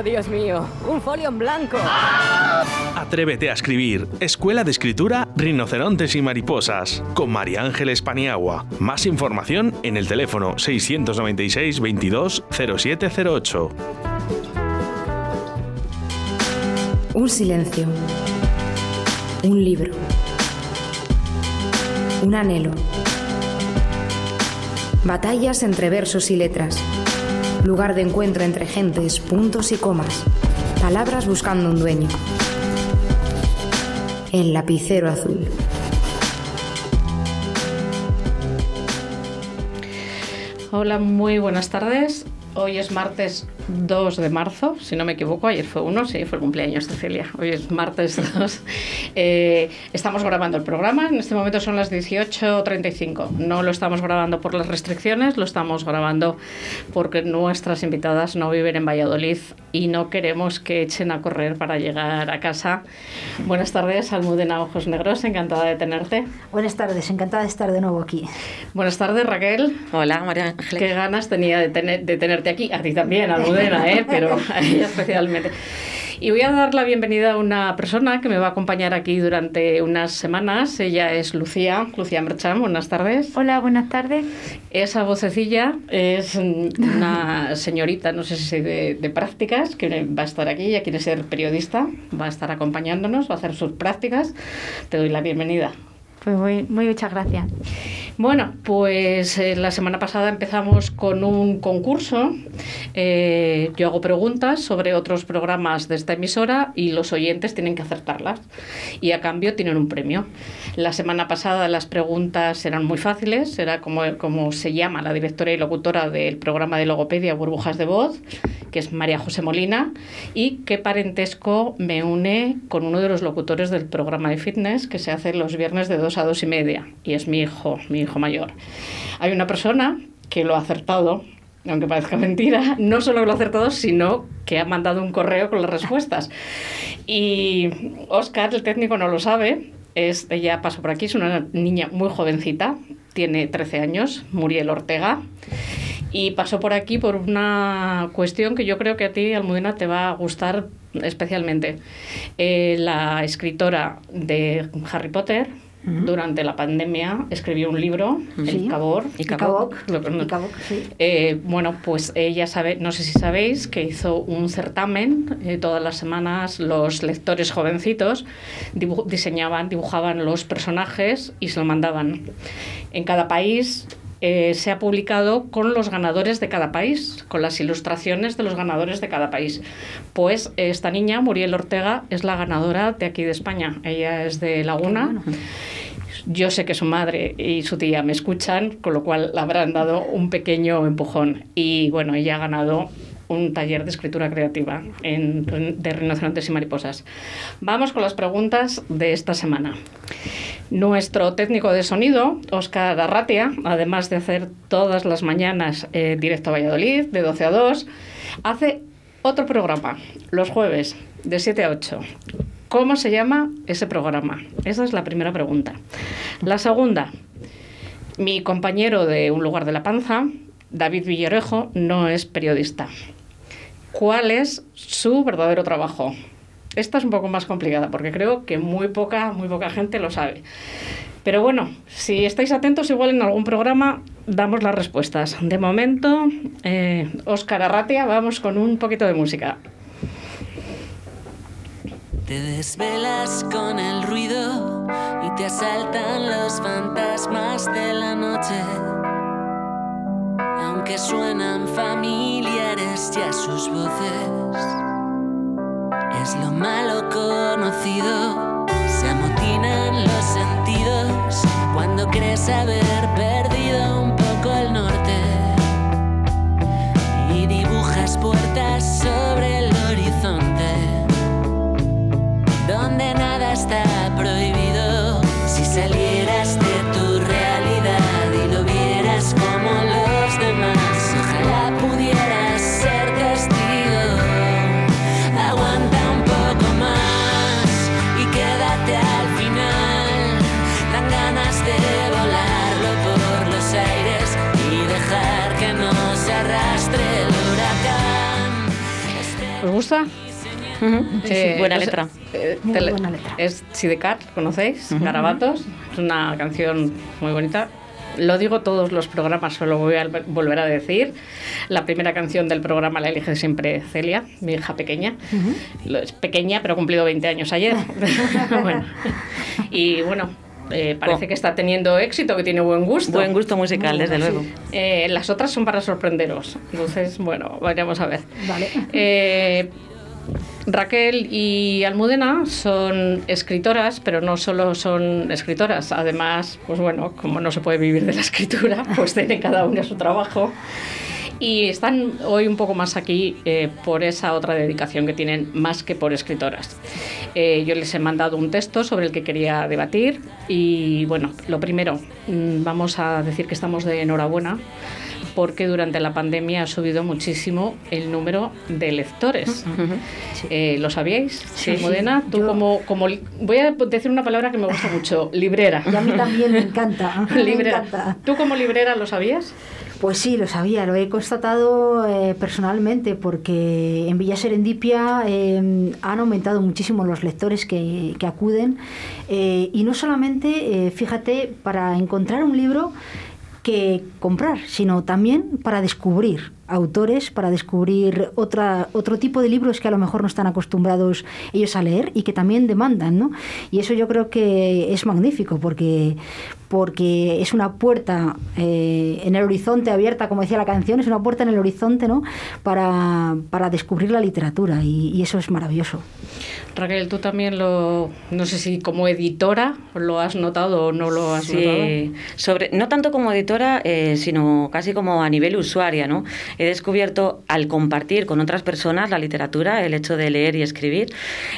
Oh, Dios mío, un folio en blanco. Atrévete a escribir. Escuela de Escritura Rinocerontes y Mariposas. Con María Ángeles Paniagua. Más información en el teléfono 696 22 0708. Un silencio. Un libro. Un anhelo. Batallas entre versos y letras. Lugar de encuentro entre gentes, puntos y comas. Palabras buscando un dueño. El lapicero azul. Hola, muy buenas tardes. Hoy es martes 2 de marzo, si no me equivoco, ayer fue uno, sí, fue el cumpleaños de Celia. Hoy es martes 2. Eh, estamos grabando el programa, en este momento son las 18.35. No lo estamos grabando por las restricciones, lo estamos grabando porque nuestras invitadas no viven en Valladolid y no queremos que echen a correr para llegar a casa. Buenas tardes, Almudena Ojos Negros, encantada de tenerte. Buenas tardes, encantada de estar de nuevo aquí. Buenas tardes, Raquel. Hola, María Ángeles. Qué ganas tenía de, tener, de tenerte aquí, a ti también, Almudena, ¿eh? pero a ella especialmente. Y voy a dar la bienvenida a una persona que me va a acompañar aquí durante unas semanas. Ella es Lucía, Lucía Mercham. Buenas tardes. Hola, buenas tardes. Esa vocecilla es una señorita, no sé si de, de prácticas, que va a estar aquí. Ella quiere ser periodista, va a estar acompañándonos, va a hacer sus prácticas. Te doy la bienvenida. Pues muy, muchas gracias. Bueno, pues eh, la semana pasada empezamos con un concurso. Eh, yo hago preguntas sobre otros programas de esta emisora y los oyentes tienen que acertarlas. Y a cambio tienen un premio. La semana pasada las preguntas eran muy fáciles. Era como, como se llama la directora y locutora del programa de logopedia Burbujas de Voz, que es María José Molina. Y qué parentesco me une con uno de los locutores del programa de fitness que se hace los viernes de 2 a 2 y media. Y es mi hijo, mi hijo mayor. Hay una persona que lo ha acertado, aunque parezca mentira, no solo lo ha acertado, sino que ha mandado un correo con las respuestas. Y Oscar, el técnico, no lo sabe. Es, ella pasó por aquí, es una niña muy jovencita, tiene 13 años, Muriel Ortega, y pasó por aquí por una cuestión que yo creo que a ti, Almudena, te va a gustar especialmente. Eh, la escritora de Harry Potter, durante la pandemia escribió un libro, Sí. El Cabor. Y Caboc, sí. Eh, bueno, pues ella sabe, no sé si sabéis, que hizo un certamen. eh, todas las semanas los lectores jovencitos diseñaban, dibujaban los personajes y se lo mandaban. En cada país eh, se ha publicado con los ganadores de cada país, con las ilustraciones de los ganadores de cada país. Pues esta niña, Muriel Ortega, es la ganadora de aquí de España. Ella es de Laguna. Yo sé que su madre y su tía me escuchan, con lo cual le habrán dado un pequeño empujón. Y bueno, ella ha ganado un taller de escritura creativa de rinocerontes y mariposas. Vamos con las preguntas de esta semana. Nuestro técnico de sonido, Óscar Arratia, además de hacer todas las mañanas eh, directo a Valladolid, de 12 a 2, hace otro programa, los jueves, de 7 a 8. ¿Cómo se llama ese programa? Esa es la primera pregunta. La segunda, mi compañero de Un lugar de la panza, David Villarejo, no es periodista. ¿Cuál es su verdadero trabajo? Esta es un poco más complicada porque creo que muy poca, muy poca gente lo sabe. Pero bueno, si estáis atentos, igual en algún programa damos las respuestas. De momento, eh, Óscar Arratia, vamos con un poquito de música. Te desvelas con el ruido y te asaltan los fantasmas de la noche. Aunque suenan familiares ya sus voces, es lo malo conocido. Se amotinan los sentidos cuando crees haber perdido un poco el norte y dibujas puertas sobre el horizonte donde nada está gusta? Ujú, sí, Eh, buena no sé, letra. eh, Muy buena letra. Es Sidecar, ¿conocéis? Garabatos. Es una canción muy bonita. Lo digo todos los programas, solo voy a vol- volver a decir. La primera canción del programa la elige siempre Celia, mi hija pequeña. Lo- Es pequeña, pero ha cumplido 20 años ayer. Bueno. Y bueno, eh, parece Oh. que está teniendo éxito, que tiene buen gusto. Buen gusto musical, desde luego. Eh, las otras son para sorprenderos. Entonces, bueno, vayamos a ver. Vale. Eh, Raquel y Almudena son escritoras, pero no solo son escritoras. Además, pues bueno, como no se puede vivir de la escritura, pues tienen cada una su trabajo. Y están hoy un poco más aquí eh, por esa otra dedicación que tienen más que por escritoras. Eh, yo les he mandado un texto sobre el que quería debatir y bueno, lo primero, mm, vamos a decir que estamos de enhorabuena porque durante la pandemia ha subido muchísimo el número de lectores. Eh, ¿Lo sabíais? Sí. Modena, tú Yo- como, como... Voy a decir una palabra que me gusta mucho, librera. Y a mí también me encanta. me librera. encanta. ¿Tú como librera lo sabías? Pues sí, lo sabía, lo he constatado eh, personalmente porque en Villa Serendipia eh, han aumentado muchísimo los lectores que, que acuden. Eh, y no solamente, eh, fíjate, para encontrar un libro que comprar, sino también para descubrir autores, para descubrir otra, otro tipo de libros que a lo mejor no están acostumbrados ellos a leer y que también demandan, ¿no? Y eso yo creo que es magnífico porque, porque es una puerta eh, en el horizonte abierta, como decía la canción, es una puerta en el horizonte, ¿no? Para, para descubrir la literatura y, y eso es maravilloso. Raquel, tú también lo... No sé si como editora lo has notado o no lo has notado. Sí, sobre, no tanto como editora, eh, sino casi como a nivel usuaria, ¿no? He descubierto al compartir con otras personas la literatura, el hecho de leer y escribir,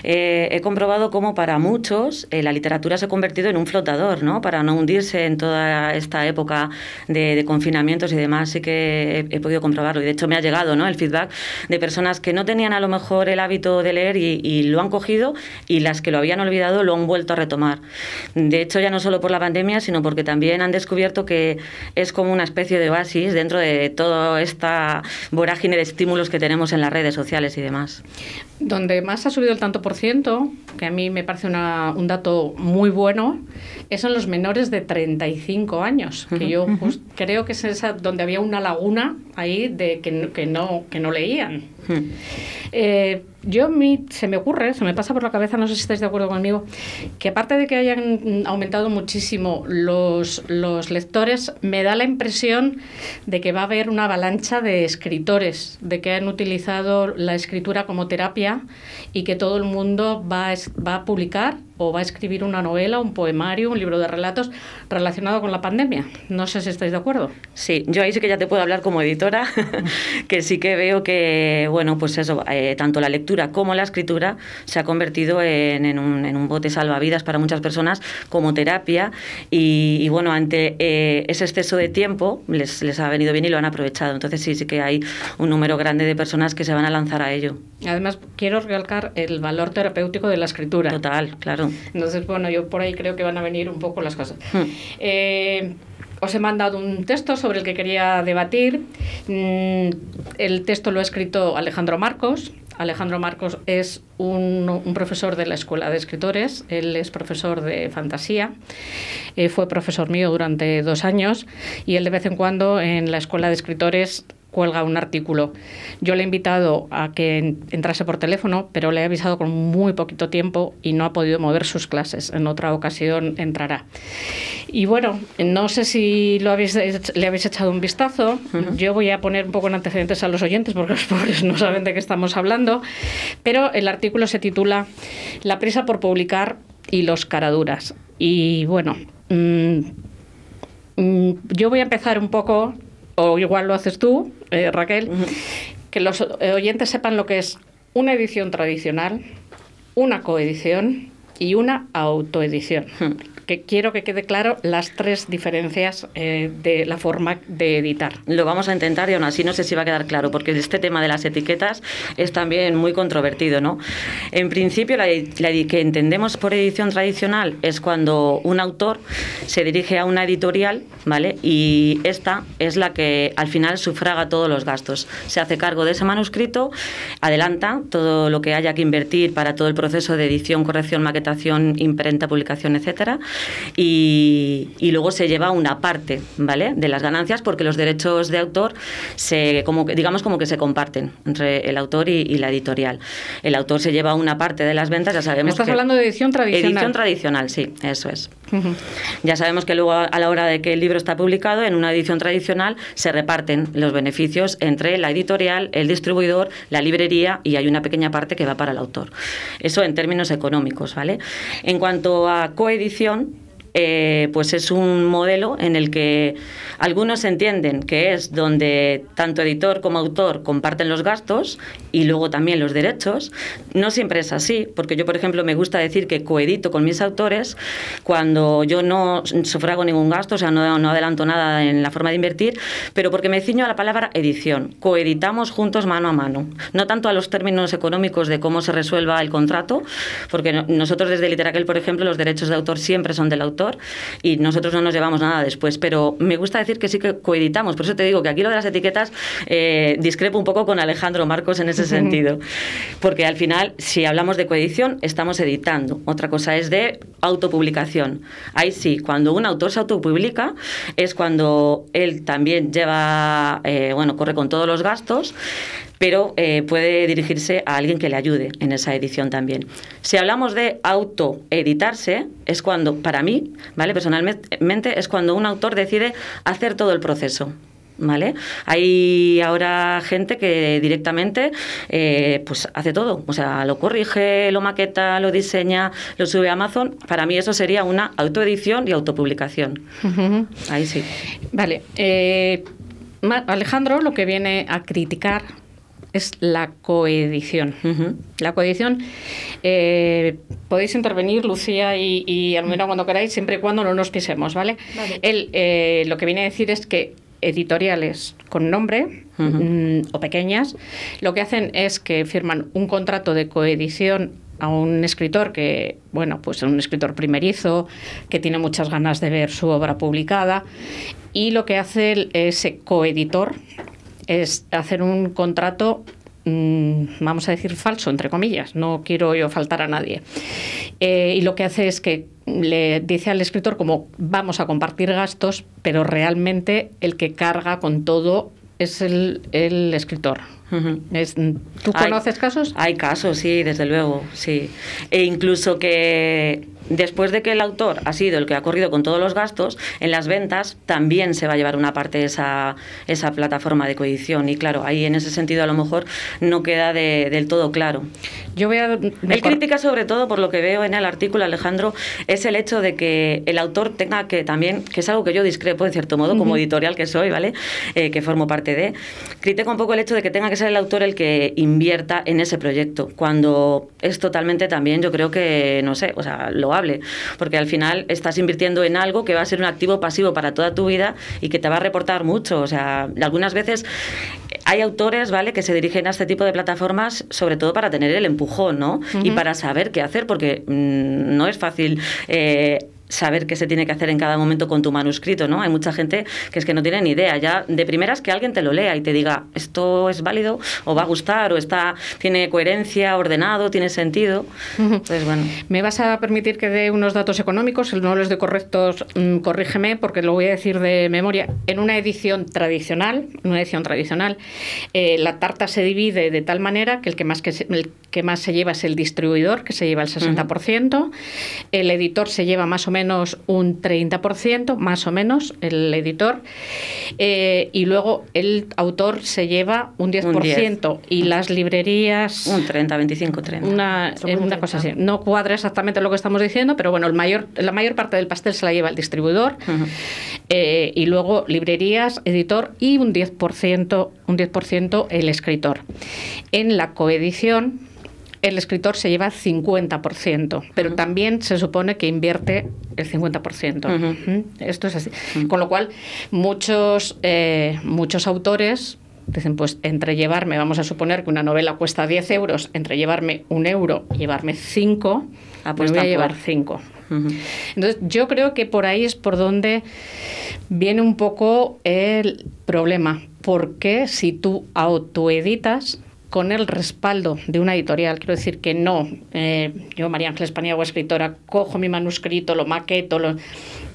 eh, he comprobado cómo para muchos eh, la literatura se ha convertido en un flotador, ¿no? Para no hundirse en toda esta época de, de confinamientos y demás, sí que he, he podido comprobarlo. Y de hecho me ha llegado, ¿no? El feedback de personas que no tenían a lo mejor el hábito de leer y, y lo han cogido y las que lo habían olvidado lo han vuelto a retomar. De hecho, ya no solo por la pandemia, sino porque también han descubierto que es como una especie de oasis dentro de toda esta vorágine de estímulos que tenemos en las redes sociales y demás. Donde más ha subido el tanto por ciento, que a mí me parece una- un dato muy bueno, es en los menores de 35 años, que yo creo que es esa donde había una laguna ahí de que, no- que, no, que no leían. Hmm. Eh, yo mí se me ocurre, se me pasa por la cabeza, no sé si estáis de acuerdo conmigo, que aparte de que hayan aumentado muchísimo los, los lectores, me da la impresión de que va a haber una avalancha de escritores, de que han utilizado la escritura como terapia y que todo el mundo va a, va a publicar o va a escribir una novela, un poemario, un libro de relatos relacionado con la pandemia. No sé si estáis de acuerdo. Sí, yo ahí sí que ya te puedo hablar como editora, que sí que veo que, bueno, pues eso, eh, tanto la lectura como la escritura se ha convertido en, en un, en un bote salvavidas para muchas personas como terapia y, y, bueno, ante eh, ese exceso de tiempo les, les ha venido bien y lo han aprovechado. Entonces sí, sí que hay un número grande de personas que se van a lanzar a ello. Además, quiero recalcar el valor terapéutico de la escritura. Total, claro. Entonces, bueno, yo por ahí creo que van a venir un poco las cosas. Hmm. Eh, os he mandado un texto sobre el que quería debatir. Mm, el texto lo ha escrito Alejandro Marcos. Alejandro Marcos es un, un profesor de la Escuela de Escritores. Él es profesor de fantasía. Eh, fue profesor mío durante dos años y él de vez en cuando en la Escuela de Escritores cuelga un artículo. Yo le he invitado a que en- entrase por teléfono, pero le he avisado con muy poquito tiempo y no ha podido mover sus clases. En otra ocasión entrará. Y bueno, no sé si lo habéis, le habéis echado un vistazo. Yo voy a poner un poco en antecedentes a los oyentes porque los pobres no saben de qué estamos hablando. Pero el artículo se titula La prisa por publicar y los caraduras. Y bueno, mm, mm, yo voy a empezar un poco, o igual lo haces tú, eh, Raquel, que los eh, oyentes sepan lo que es una edición tradicional, una coedición y una autoedición. Que quiero que quede claro las tres diferencias eh, de la forma de editar. Lo vamos a intentar y aún así no sé si va a quedar claro, porque este tema de las etiquetas es también muy controvertido, ¿no? En principio, la, la que entendemos por edición tradicional es cuando un autor se dirige a una editorial, ¿vale? Y esta es la que al final sufraga todos los gastos. Se hace cargo de ese manuscrito, adelanta todo lo que haya que invertir para todo el proceso de edición, corrección, maquetación, imprenta, publicación, etcétera, y, y luego se lleva una parte, ¿vale? De las ganancias porque los derechos de autor se, como que- digamos como que se comparten entre el autor y, y la editorial. El autor se lleva una parte de las ventas, ya sabemos Me estás que- hablando de edición tradicional. Edición tradicional, sí, eso es. Ya sabemos que luego a la hora de que el libro está publicado, en una edición tradicional se reparten los beneficios entre la editorial, el distribuidor, la librería y hay una pequeña parte que va para el autor. Eso en términos económicos, ¿vale? En cuanto a coedición, eh, pues es un modelo en el que algunos entienden que es donde tanto editor como autor comparten los gastos y luego también los derechos. No siempre es así, porque yo, por ejemplo, me gusta decir que coedito con mis autores cuando yo no sufrago ningún gasto, o sea, no, adelanto nada en la forma de invertir, pero porque me ciño a la palabra edición. Coeditamos juntos mano a mano. No tanto a los términos económicos de cómo se resuelva el contrato, porque no- nosotros desde Literaquel, por ejemplo, los derechos de autor siempre son del autor y nosotros no nos llevamos nada después, pero me gusta decir que sí que coeditamos. Por eso te digo que aquí lo de las etiquetas eh, discrepo un poco con Alejandro Marcos en ese sentido, porque al final, si hablamos de coedición, estamos editando. Otra cosa es de autopublicación. Ahí sí, cuando un autor se autopublica es cuando él también lleva, eh, bueno, corre con todos los gastos, pero eh, puede dirigirse a alguien que le ayude en esa edición también. Si hablamos de autoeditarse, es cuando, para mí, ¿vale? Personalmente, es cuando un autor decide hacer todo el proceso. ¿Vale? Hay ahora gente que directamente eh, pues hace todo, o sea, lo corrige, lo maqueta, lo diseña, lo sube a Amazon. Para mí eso sería una autoedición y autopublicación. Ahí sí. Vale. eh, Alejandro lo que viene a criticar es la coedición. La coedición, eh, podéis intervenir, Lucía y, y Almira, cuando queráis, siempre y cuando no nos pisemos, ¿vale? Vale. Él eh, lo que viene a decir es que editoriales con nombre mm, o pequeñas, lo que hacen es que firman un contrato de coedición a un escritor que, bueno, pues un escritor primerizo, que tiene muchas ganas de ver su obra publicada, y lo que hace el- ese coeditor es hacer un contrato, mm, vamos a decir, falso, entre comillas, no quiero yo faltar a nadie. Eh, y lo que hace es que le dice al escritor como vamos a compartir gastos, pero realmente el que carga con todo es el, el escritor. Es- ¿Tú Hay- conoces casos? Hay casos, sí, desde luego, sí. E incluso que después de que el autor ha sido el que ha corrido con todos los gastos, en las ventas también se va a llevar una parte de esa, esa plataforma de coedición. Y claro, ahí en ese sentido a lo mejor no queda de- del todo claro. Yo voy a... Él critica sobre todo, por lo que veo en el artículo, Alejandro, es el hecho de que el autor tenga que también, que es algo que yo discrepo en cierto modo, como editorial que soy, ¿vale? Eh, que formo parte de, critica un poco el hecho de que tenga que ser el autor el que invierta en ese proyecto, cuando es totalmente también, yo creo que, no sé, o sea, porque al final estás invirtiendo en algo que va a ser un activo pasivo para toda tu vida y que te va a reportar mucho, o sea, algunas veces hay autores, ¿vale?, que se dirigen a este tipo de plataformas sobre todo para tener el empujón, ¿no? Y para saber qué hacer, porque mm, no es fácil. eh, saber qué se tiene que hacer en cada momento con tu manuscrito, ¿no? Hay mucha gente que es que no tiene ni idea, ya de primeras que alguien te lo lea y te diga, esto es válido o va a gustar o está tiene coherencia, ordenado, tiene sentido. Entonces, bueno, ¿Me vas a permitir que dé unos datos económicos? Si no los de correctos, mm, corrígeme, porque lo voy a decir de memoria. En una edición tradicional, una edición tradicional, eh, la tarta se divide de tal manera que el que más que se, el que más se lleva es el distribuidor, que se lleva el 60%. El editor se lleva más o menos un 30%, más o menos, el editor. Eh, y luego el autor se lleva un 10%. Un 10. Y las librerías un 30, 25, 30. una, eh, cosa así. 30. No cuadra exactamente lo que estamos diciendo, pero bueno, el mayor, la mayor parte del pastel se la lleva el distribuidor eh, y luego librerías, editor y un 10%, un 10% el escritor. En la coedición el escritor se lleva 50%, pero también se supone que invierte el 50%. Ujú. Esto es así. Con lo cual, muchos, eh, muchos autores dicen, pues entre llevarme, vamos a suponer que una novela cuesta 10 euros, entre llevarme un euro y llevarme 5, me voy a llevar por- 5. Ujú. Entonces, yo creo que por ahí es por donde viene un poco el problema. Porque si tú autoeditas con el respaldo de una editorial, quiero decir que no, eh, yo, María Ángeles Paniagua, escritora, cojo mi manuscrito, lo maqueto, lo,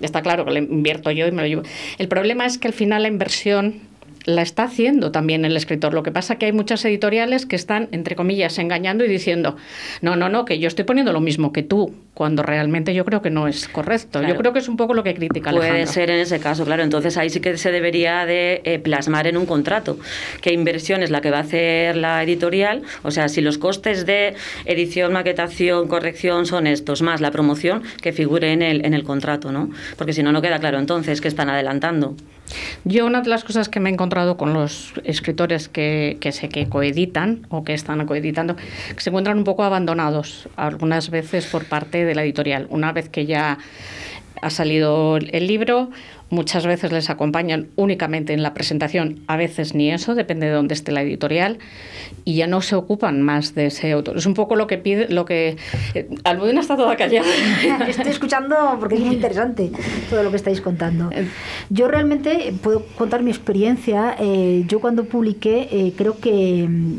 está claro que lo invierto yo y me lo llevo. El problema es que al final la inversión la está haciendo también el escritor. Lo que pasa es que hay muchas editoriales que están, entre comillas, engañando y diciendo, no, no, no, que yo estoy poniendo lo mismo que tú, cuando realmente yo creo que no es correcto. Claro. Yo creo que es un poco lo que critica Puede Alejandro. ser en ese caso, claro. Entonces ahí sí que se debería de eh, plasmar en un contrato qué inversión es la que va a hacer la editorial. O sea, si los costes de edición, maquetación, corrección son estos, más la promoción, que figure en el, en el contrato, ¿no? Porque si no, no queda claro entonces que están adelantando. Yo una de las cosas que me he encontrado con los escritores que, que sé que coeditan o que están coeditando, que se encuentran un poco abandonados algunas veces por parte de la editorial. Una vez que ya ha salido el libro, muchas veces les acompañan únicamente en la presentación, a veces ni eso, depende de dónde esté la editorial, y ya no se ocupan más de ese autor. Es un poco lo que pide, lo que... eh, Almudena está toda callada. Estoy escuchando porque es muy interesante todo lo que estáis contando. Yo realmente puedo contar mi experiencia. eh, yo cuando publiqué, eh, creo que mm,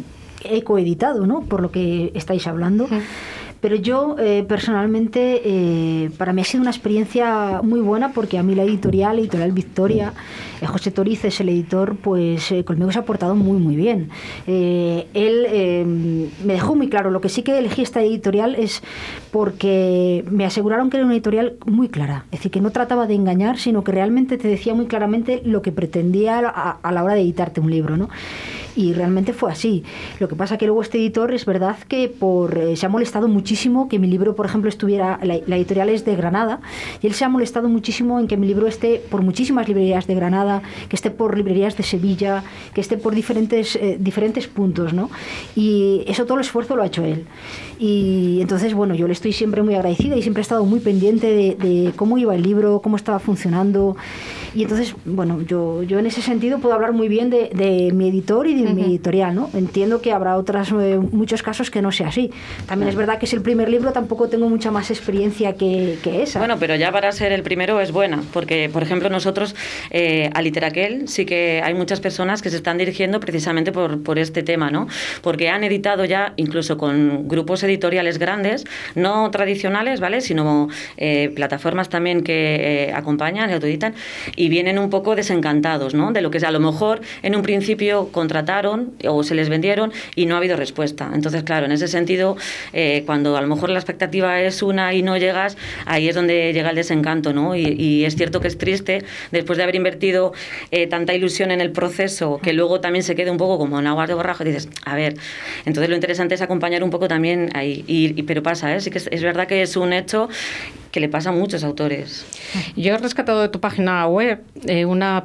he coeditado, ¿no? Por lo que estáis hablando. Pero yo eh, personalmente, eh, para mí ha sido una experiencia muy buena porque a mí la editorial, Editorial Victoria, eh, José Toriz es el editor, pues eh, conmigo se ha portado muy, muy bien. Eh, él me dejó muy claro, lo que sí que elegí esta editorial es porque me aseguraron que era una editorial muy clara, es decir, que no trataba de engañar, sino que realmente te decía muy claramente lo que pretendía a la hora de editarte un libro, ¿no? Y realmente fue así. Lo que pasa que luego este editor es verdad que por eh, se ha molestado muchísimo que mi libro, por ejemplo, estuviera la, editorial es de Granada y él se ha molestado muchísimo en que mi libro esté por muchísimas librerías de Granada, que esté por librerías de Sevilla, que esté por diferentes eh, diferentes puntos, ¿no? Y eso todo el esfuerzo lo ha hecho él. Y entonces, bueno, yo le estoy siempre muy agradecida y siempre he estado muy pendiente de, de cómo iba el libro, cómo estaba funcionando. Y entonces, bueno, yo, yo en ese sentido puedo hablar muy bien de, de mi editor y de mi editorial, ¿no? Entiendo que habrá otras, eh, muchos casos que no sea así. También es verdad que es el primer libro, tampoco tengo mucha más experiencia que, que esa. Bueno, pero ya para ser el primero es buena, porque, por ejemplo, nosotros eh, a Literaquel sí que hay muchas personas que se están dirigiendo precisamente por, por este tema, ¿no? Porque han editado ya, incluso con grupos editoriales grandes, no tradicionales, ¿vale? Sino eh, plataformas también que eh, acompañan y autoeditan, y vienen un poco desencantados, ¿no? De lo que a lo mejor en un principio contrataron o se les vendieron y no ha habido respuesta. Entonces, claro, en ese sentido, eh, cuando a lo mejor la expectativa es una y no llegas, ahí es donde llega el desencanto, ¿no? Y, es cierto que es triste, después de haber invertido eh, tanta ilusión en el proceso, que luego también se quede un poco como en aguas de borrajo, dices, a ver, entonces lo interesante es acompañar un poco también Y, pero pasa, ¿eh? Sí que es, verdad que es un hecho que le pasa a muchos autores. Yo he rescatado de tu página web eh, una,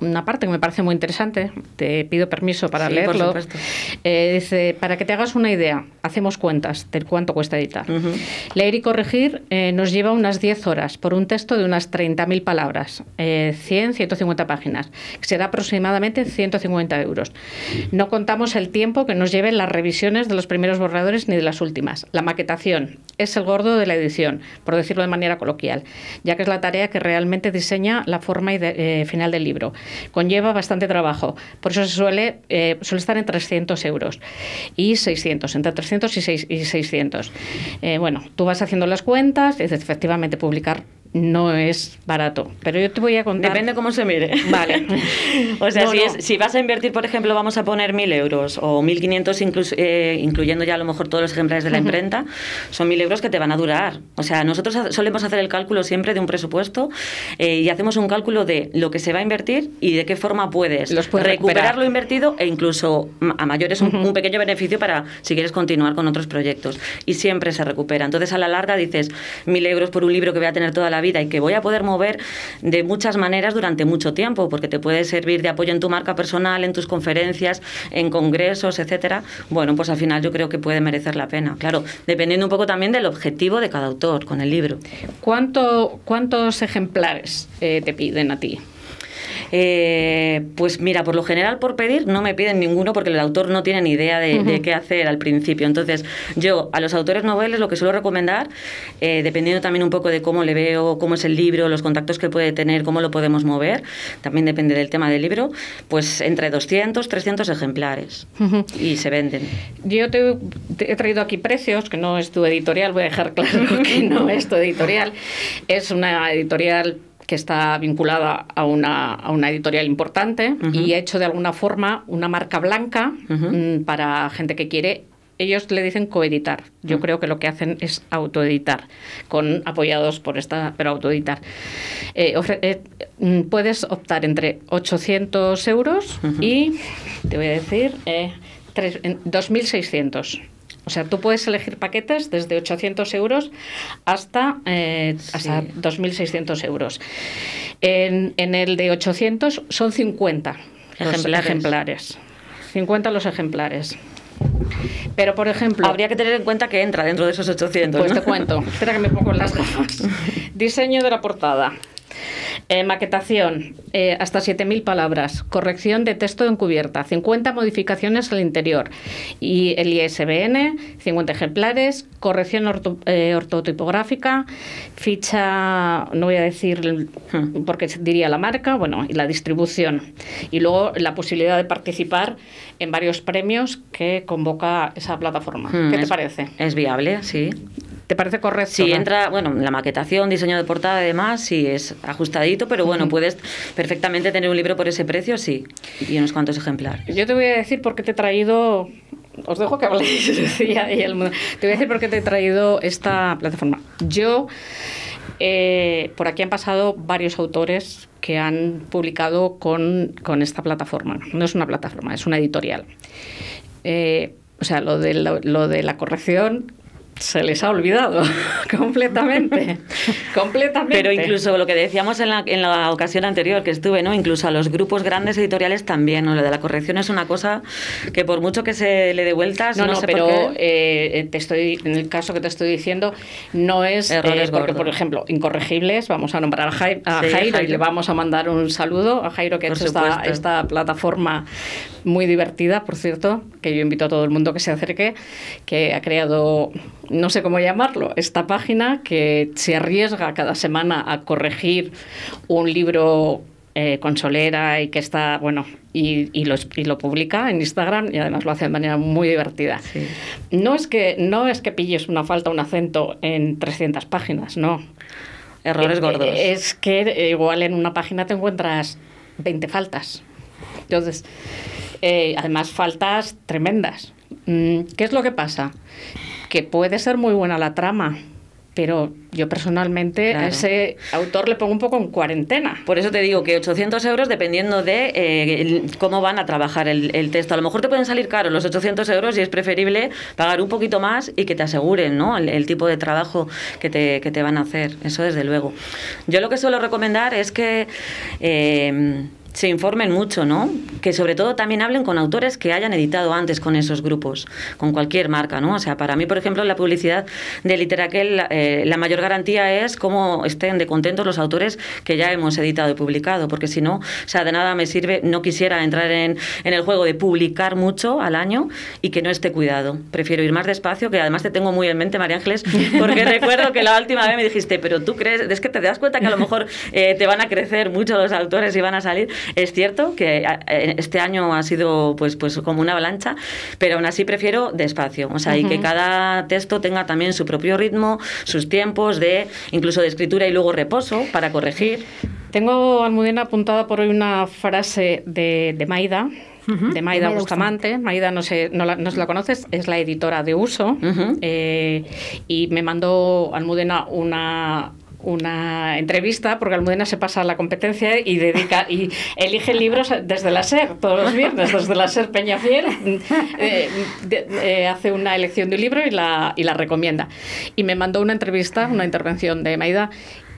una parte que me parece muy interesante. Te pido permiso para Sí, leerlo. Eh, dice, para que te hagas una idea, hacemos cuentas de cuánto cuesta editar. Leer y corregir eh, nos lleva unas 10 horas por un texto de unas 30.000 palabras, eh, 100, 150 páginas, que será aproximadamente 150 euros. No contamos el tiempo que nos lleven las revisiones de los primeros borradores ni de las últimas. La maquetación es el gordo de la edición, por decirlo de manera coloquial, ya que es la tarea que realmente diseña la forma ide- eh, final del libro. Conlleva bastante trabajo, por eso se suele, eh, suele estar en 300 euros y 600, entre 300 y, seis- y 600. Eh, bueno, tú vas haciendo las cuentas y dices, efectivamente publicar no es barato, pero yo te voy a contar... Depende cómo se mire. Vale. o sea, No, si, no. es- si vas a invertir, por ejemplo, vamos a poner 1.000 euros o 1.500, inclus- eh, incluyendo ya a lo mejor todos los ejemplares de la imprenta, son 1.000 euros que te van a durar. O sea, nosotros solemos hacer el cálculo siempre de un presupuesto eh, y hacemos un cálculo de lo que se va a invertir y de qué forma puedes, Los puedes recuperar recuperar. lo invertido e incluso a mayores un, un pequeño beneficio para si quieres continuar con otros proyectos. Y siempre se recupera. Entonces, a la larga dices 1.000 euros por un libro que voy a tener toda la vida y que voy a poder mover de muchas maneras durante mucho tiempo, porque te puede servir de apoyo en tu marca personal, en tus conferencias, en congresos, etcétera. Bueno, pues al final yo creo que puede merecer la pena. Claro, dependiendo un poco también del objetivo de cada autor con el libro. ¿Cuánto, ¿Cuántos ejemplares eh, te piden a ti? Eh, pues mira, por lo general por pedir no me piden ninguno porque el autor no tiene ni idea de, qué hacer al principio. Entonces yo a los autores noveles lo que suelo recomendar, eh, dependiendo también un poco de cómo le veo, cómo es el libro, los contactos que puede tener, cómo lo podemos mover, también depende del tema del libro, pues entre 200, 300 ejemplares y se venden. Yo te, he traído aquí precios, que no es tu editorial, voy a dejar claro que no es tu editorial, es una editorial que está vinculada a una, a una editorial importante y ha hecho de alguna forma una marca blanca mm, para gente que quiere ellos le dicen coeditar. Yo creo que lo que hacen es autoeditar, con apoyados por esta, pero autoeditar. Eh, eh, mm, puedes optar entre 800 euros y, te voy a decir, eh, 2.600. O sea, tú puedes elegir paquetes desde 800 euros hasta, eh, hasta 2.600 euros. En, el de 800 son 50 ejemplares. ejemplares. 50 los ejemplares. Pero, por ejemplo... Habría que tener en cuenta que entra dentro de esos 800. Pues te cuento. Espera que me pongo las gafas. Diseño de la portada. Eh, maquetación, eh, hasta 7.000 palabras. Corrección de texto encubierta, 50 modificaciones al interior. Y el ISBN, 50 ejemplares. Corrección eh, ortotipográfica, ficha, no voy a decir porque diría la marca, bueno, y la distribución. Y luego la posibilidad de participar en varios premios que convoca esa plataforma. ¿Qué te parece? Es viable, sí. ¿Te parece correcto? Sí, entra, bueno, la maquetación, diseño de portada, además, sí es ajustadito, pero bueno, puedes perfectamente tener un libro por ese precio, sí, y unos cuantos ejemplares. Yo te voy a decir por qué te he traído os dejo que habléis y el mundo. Te voy a decir por qué te he traído esta plataforma. Yo, eh, por aquí han pasado varios autores que han publicado con, esta plataforma. No es una plataforma, es una editorial. Eh, o sea, lo de, lo de la corrección se les ha olvidado completamente, completamente. Pero incluso lo que decíamos en la, en la ocasión anterior que estuve, ¿no? Incluso a los grupos grandes editoriales también, ¿no? Lo de la corrección es una cosa que por mucho que se le dé vueltas, no, no, pero eh, te estoy, en el caso que te estoy diciendo, no es Errores eh, porque, por ejemplo, incorregibles, vamos a nombrar a, Jairo, y le vamos a mandar un saludo a Jairo que ha hecho esta, esta plataforma muy divertida, por cierto, que yo invito a todo el mundo que se acerque, que ha creado no sé cómo llamarlo, esta página que se arriesga cada semana a corregir un libro eh, con solera y que está, bueno, y, y, lo, publica en Instagram y además lo hace de manera muy divertida. No, es que, no es que pilles una falta, un acento en 300 páginas, no. Errores eh, gordos. Es que igual en una página te encuentras 20 faltas. Entonces, eh, además faltas tremendas. Mm, ¿Qué es lo que pasa? Que puede ser muy buena la trama, pero yo personalmente a ese autor le pongo un poco en cuarentena. Por eso te digo que 800 euros dependiendo de eh, cómo van a trabajar el, texto. A lo mejor te pueden salir caros los 800 euros y es preferible pagar un poquito más y que te aseguren ¿no? el, tipo de trabajo que te, que te, van a hacer. Eso desde luego. Yo lo que suelo recomendar es que... Eh, se informen mucho, ¿no? Que sobre todo también hablen con autores que hayan editado antes con esos grupos, con cualquier marca, ¿no? O sea, para mí, por ejemplo, la publicidad de Literaquel, eh, la mayor garantía es cómo estén de contentos los autores que ya hemos editado y publicado, porque si no, o sea, de nada me sirve, no quisiera entrar en, en el juego de publicar mucho al año y que no esté cuidado. Prefiero ir más despacio, que además te tengo muy en mente, María Ángeles, porque recuerdo que la última vez me dijiste, pero tú crees, es que te das cuenta que a lo mejor eh, te van a crecer mucho los autores y van a salir. Es cierto que eh, este año ha sido pues, pues como una avalancha, pero aún así prefiero despacio, o sea, y que cada texto tenga también su propio ritmo, sus tiempos de incluso de escritura y luego reposo para corregir. Tengo, Almudena, apuntada por hoy una frase de, de Maida, de Maida Bustamante. Maida, no, sé, no, la, no la conoces, es la editora de Uso. Eh, y me mandó Almudena una, una entrevista porque Almudena se pasa a la competencia y dedica y elige libros desde la SER todos los viernes desde la SER Peñafiel eh, eh, hace una elección de un libro y la, y la recomienda y me mandó una entrevista una intervención de Maida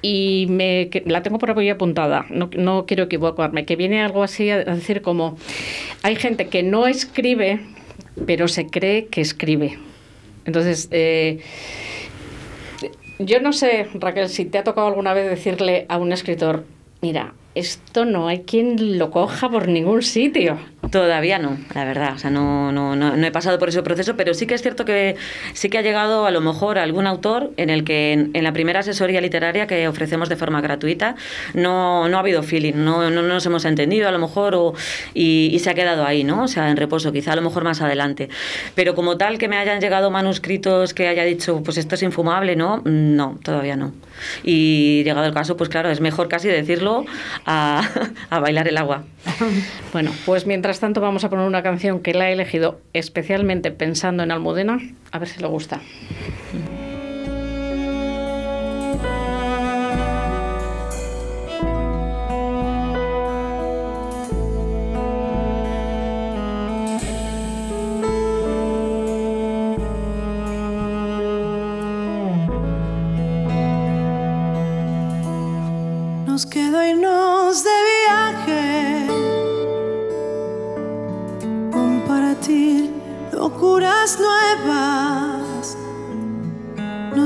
y me, la tengo por aquí apuntada, no, no quiero equivocarme, que viene algo así a decir como, hay gente que no escribe, pero se cree que escribe. Entonces, eh, yo no sé, Raquel, si te ha tocado alguna vez decirle a un escritor, mira, esto no hay quien lo coja por ningún sitio. Todavía no, la verdad. O sea, no, no, no, no he pasado por ese proceso, pero sí que es cierto que sí que ha llegado a lo mejor algún autor en el que en, en la primera asesoría literaria que ofrecemos de forma gratuita no, no ha habido feeling, no, no nos hemos entendido a lo mejor o, y, y se ha quedado ahí, ¿no? O sea, en reposo, quizá a lo mejor más adelante. Pero como tal que me hayan llegado manuscritos que haya dicho, pues esto es infumable, ¿no? No, todavía no. Y llegado el caso, pues claro, es mejor casi decirlo a, a bailar el agua. Bueno, pues mientras tanto vamos a poner una canción que la he elegido especialmente pensando en Almudena, a ver si le gusta.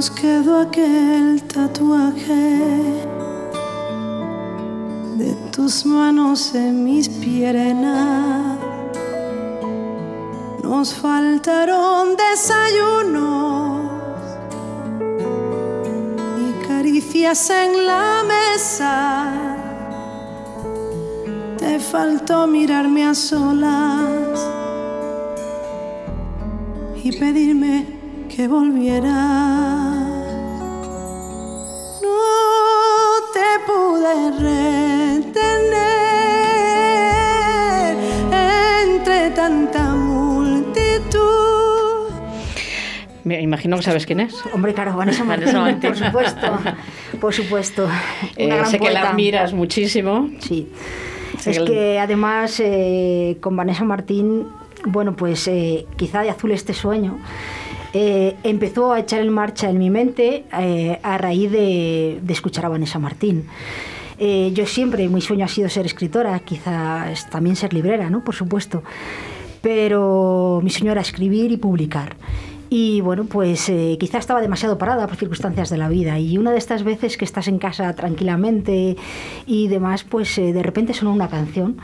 Nos quedó aquel tatuaje de tus manos en mis piernas. Nos faltaron desayunos y caricias en la mesa. Te faltó mirarme a solas y pedirme que volviera. Pude retener entre tanta multitud. Me imagino que sabes quién es. Hombre, claro, Vanessa Martín, Vanessa Martín. por supuesto. Por supuesto. Eh, sé que la admiras muchísimo. Sí. Es que además eh, con Vanessa Martín, bueno, pues eh, quizá de azul este sueño, eh, empezó a echar en marcha en mi mente eh, a raíz de, de escuchar a Vanessa Martín. Eh, yo siempre, mi sueño ha sido ser escritora, quizás también ser librera, ¿no? Por supuesto. Pero mi sueño era escribir y publicar. Y bueno, pues eh, quizá estaba demasiado parada por circunstancias de la vida. Y una de estas veces que estás en casa tranquilamente y demás, pues eh, de repente sonó una canción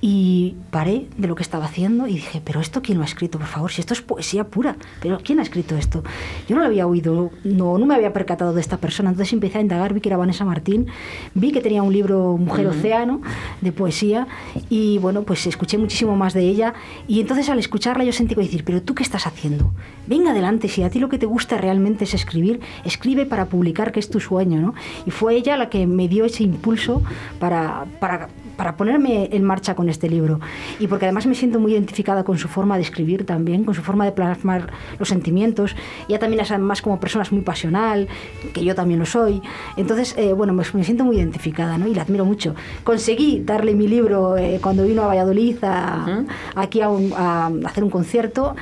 y paré de lo que estaba haciendo y dije, pero esto quién lo ha escrito, por favor, si esto es poesía pura, pero ¿quién ha escrito esto? Yo no lo había oído, no, no me había percatado de esta persona, entonces empecé a indagar, vi que era Vanessa Martín, vi que tenía un libro Mujer Océano de poesía y bueno, pues escuché muchísimo más de ella y entonces al escucharla yo sentí que decir, pero tú qué estás haciendo? Venga adelante, si a ti lo que te gusta realmente es escribir, escribe para publicar, que es tu sueño, ¿no? Y fue ella la que me dio ese impulso para, para, para ponerme en marcha con este libro. Y porque además me siento muy identificada con su forma de escribir también, con su forma de plasmar los sentimientos. Ella también es además como persona es muy pasional, que yo también lo soy. Entonces, eh, bueno, me, me siento muy identificada ¿no? y la admiro mucho. Conseguí darle mi libro eh, cuando vino a Valladolid a, aquí a, un- a hacer un concierto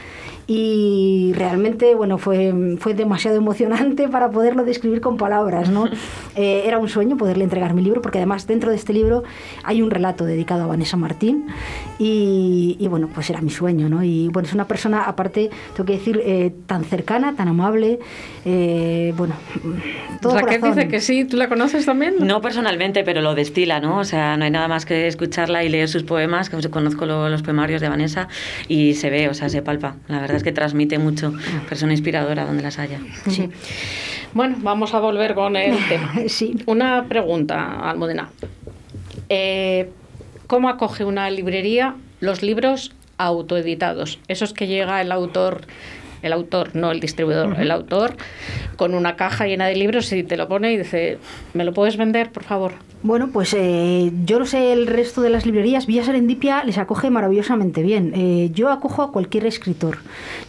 y realmente bueno fue, fue demasiado emocionante para poderlo describir con palabras ¿no? Eh, era un sueño poderle entregar mi libro porque además dentro de este libro hay un relato dedicado a Vanessa Martín y, y, bueno pues era mi sueño ¿no? y bueno es una persona aparte tengo que decir eh, tan cercana tan amable eh, bueno todo Raquel corazón. dice que sí, ¿tú la conoces también? No personalmente, pero lo destila, ¿no? O sea, no hay nada más que escucharla y leer sus poemas, que conozco lo- los poemarios de Vanessa y se ve, o sea, se palpa. La verdad es que transmite mucho, persona inspiradora donde las haya. Sí. Bueno, vamos a volver con el tema. Sí. Una pregunta, Almudena. Eh, ¿Cómo acoge una librería los libros autoeditados? Esos que llega el autor, el autor, no el distribuidor, el autor, con una caja llena de libros y te lo pone y dice, ¿me lo puedes vender, por favor? Bueno, pues eh, yo no sé el resto de las librerías. Villa Serendipia les acoge maravillosamente bien. Eh, yo acojo a cualquier escritor.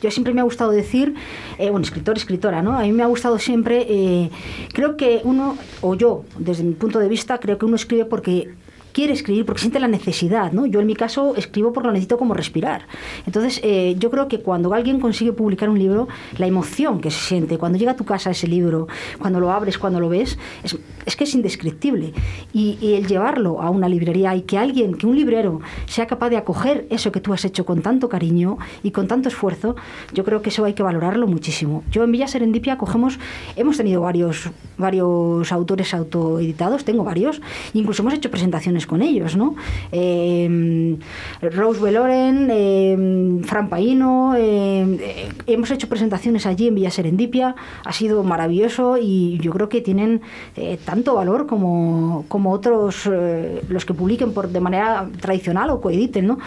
Yo siempre me ha gustado decir, eh, bueno, escritor, escritora, ¿no? A mí me ha gustado siempre, eh, creo que uno, o yo, desde mi punto de vista, creo que uno escribe porque quiere escribir porque siente la necesidad, ¿no? Yo en mi caso escribo porque lo necesito como respirar. Entonces, eh, yo creo que cuando alguien consigue publicar un libro, la emoción que se siente, cuando llega a tu casa ese libro, cuando lo abres, cuando lo ves, es, es que es indescriptible. Y, el llevarlo a una librería y que alguien, que un librero sea capaz de acoger eso que tú has hecho con tanto cariño y con tanto esfuerzo, yo creo que eso hay que valorarlo muchísimo. Yo en Villa Serendipia cogemos, hemos tenido varios, varios autores autoeditados, tengo varios, incluso hemos hecho presentaciones con ellos, ¿no? Eh, Rose Beloren, eh, Fran Paino, eh, hemos hecho presentaciones allí en Villa Serendipia, ha sido maravilloso y yo creo que tienen eh, tanto valor como, como otros, eh, los que publiquen por, de manera tradicional o coediten, ¿no?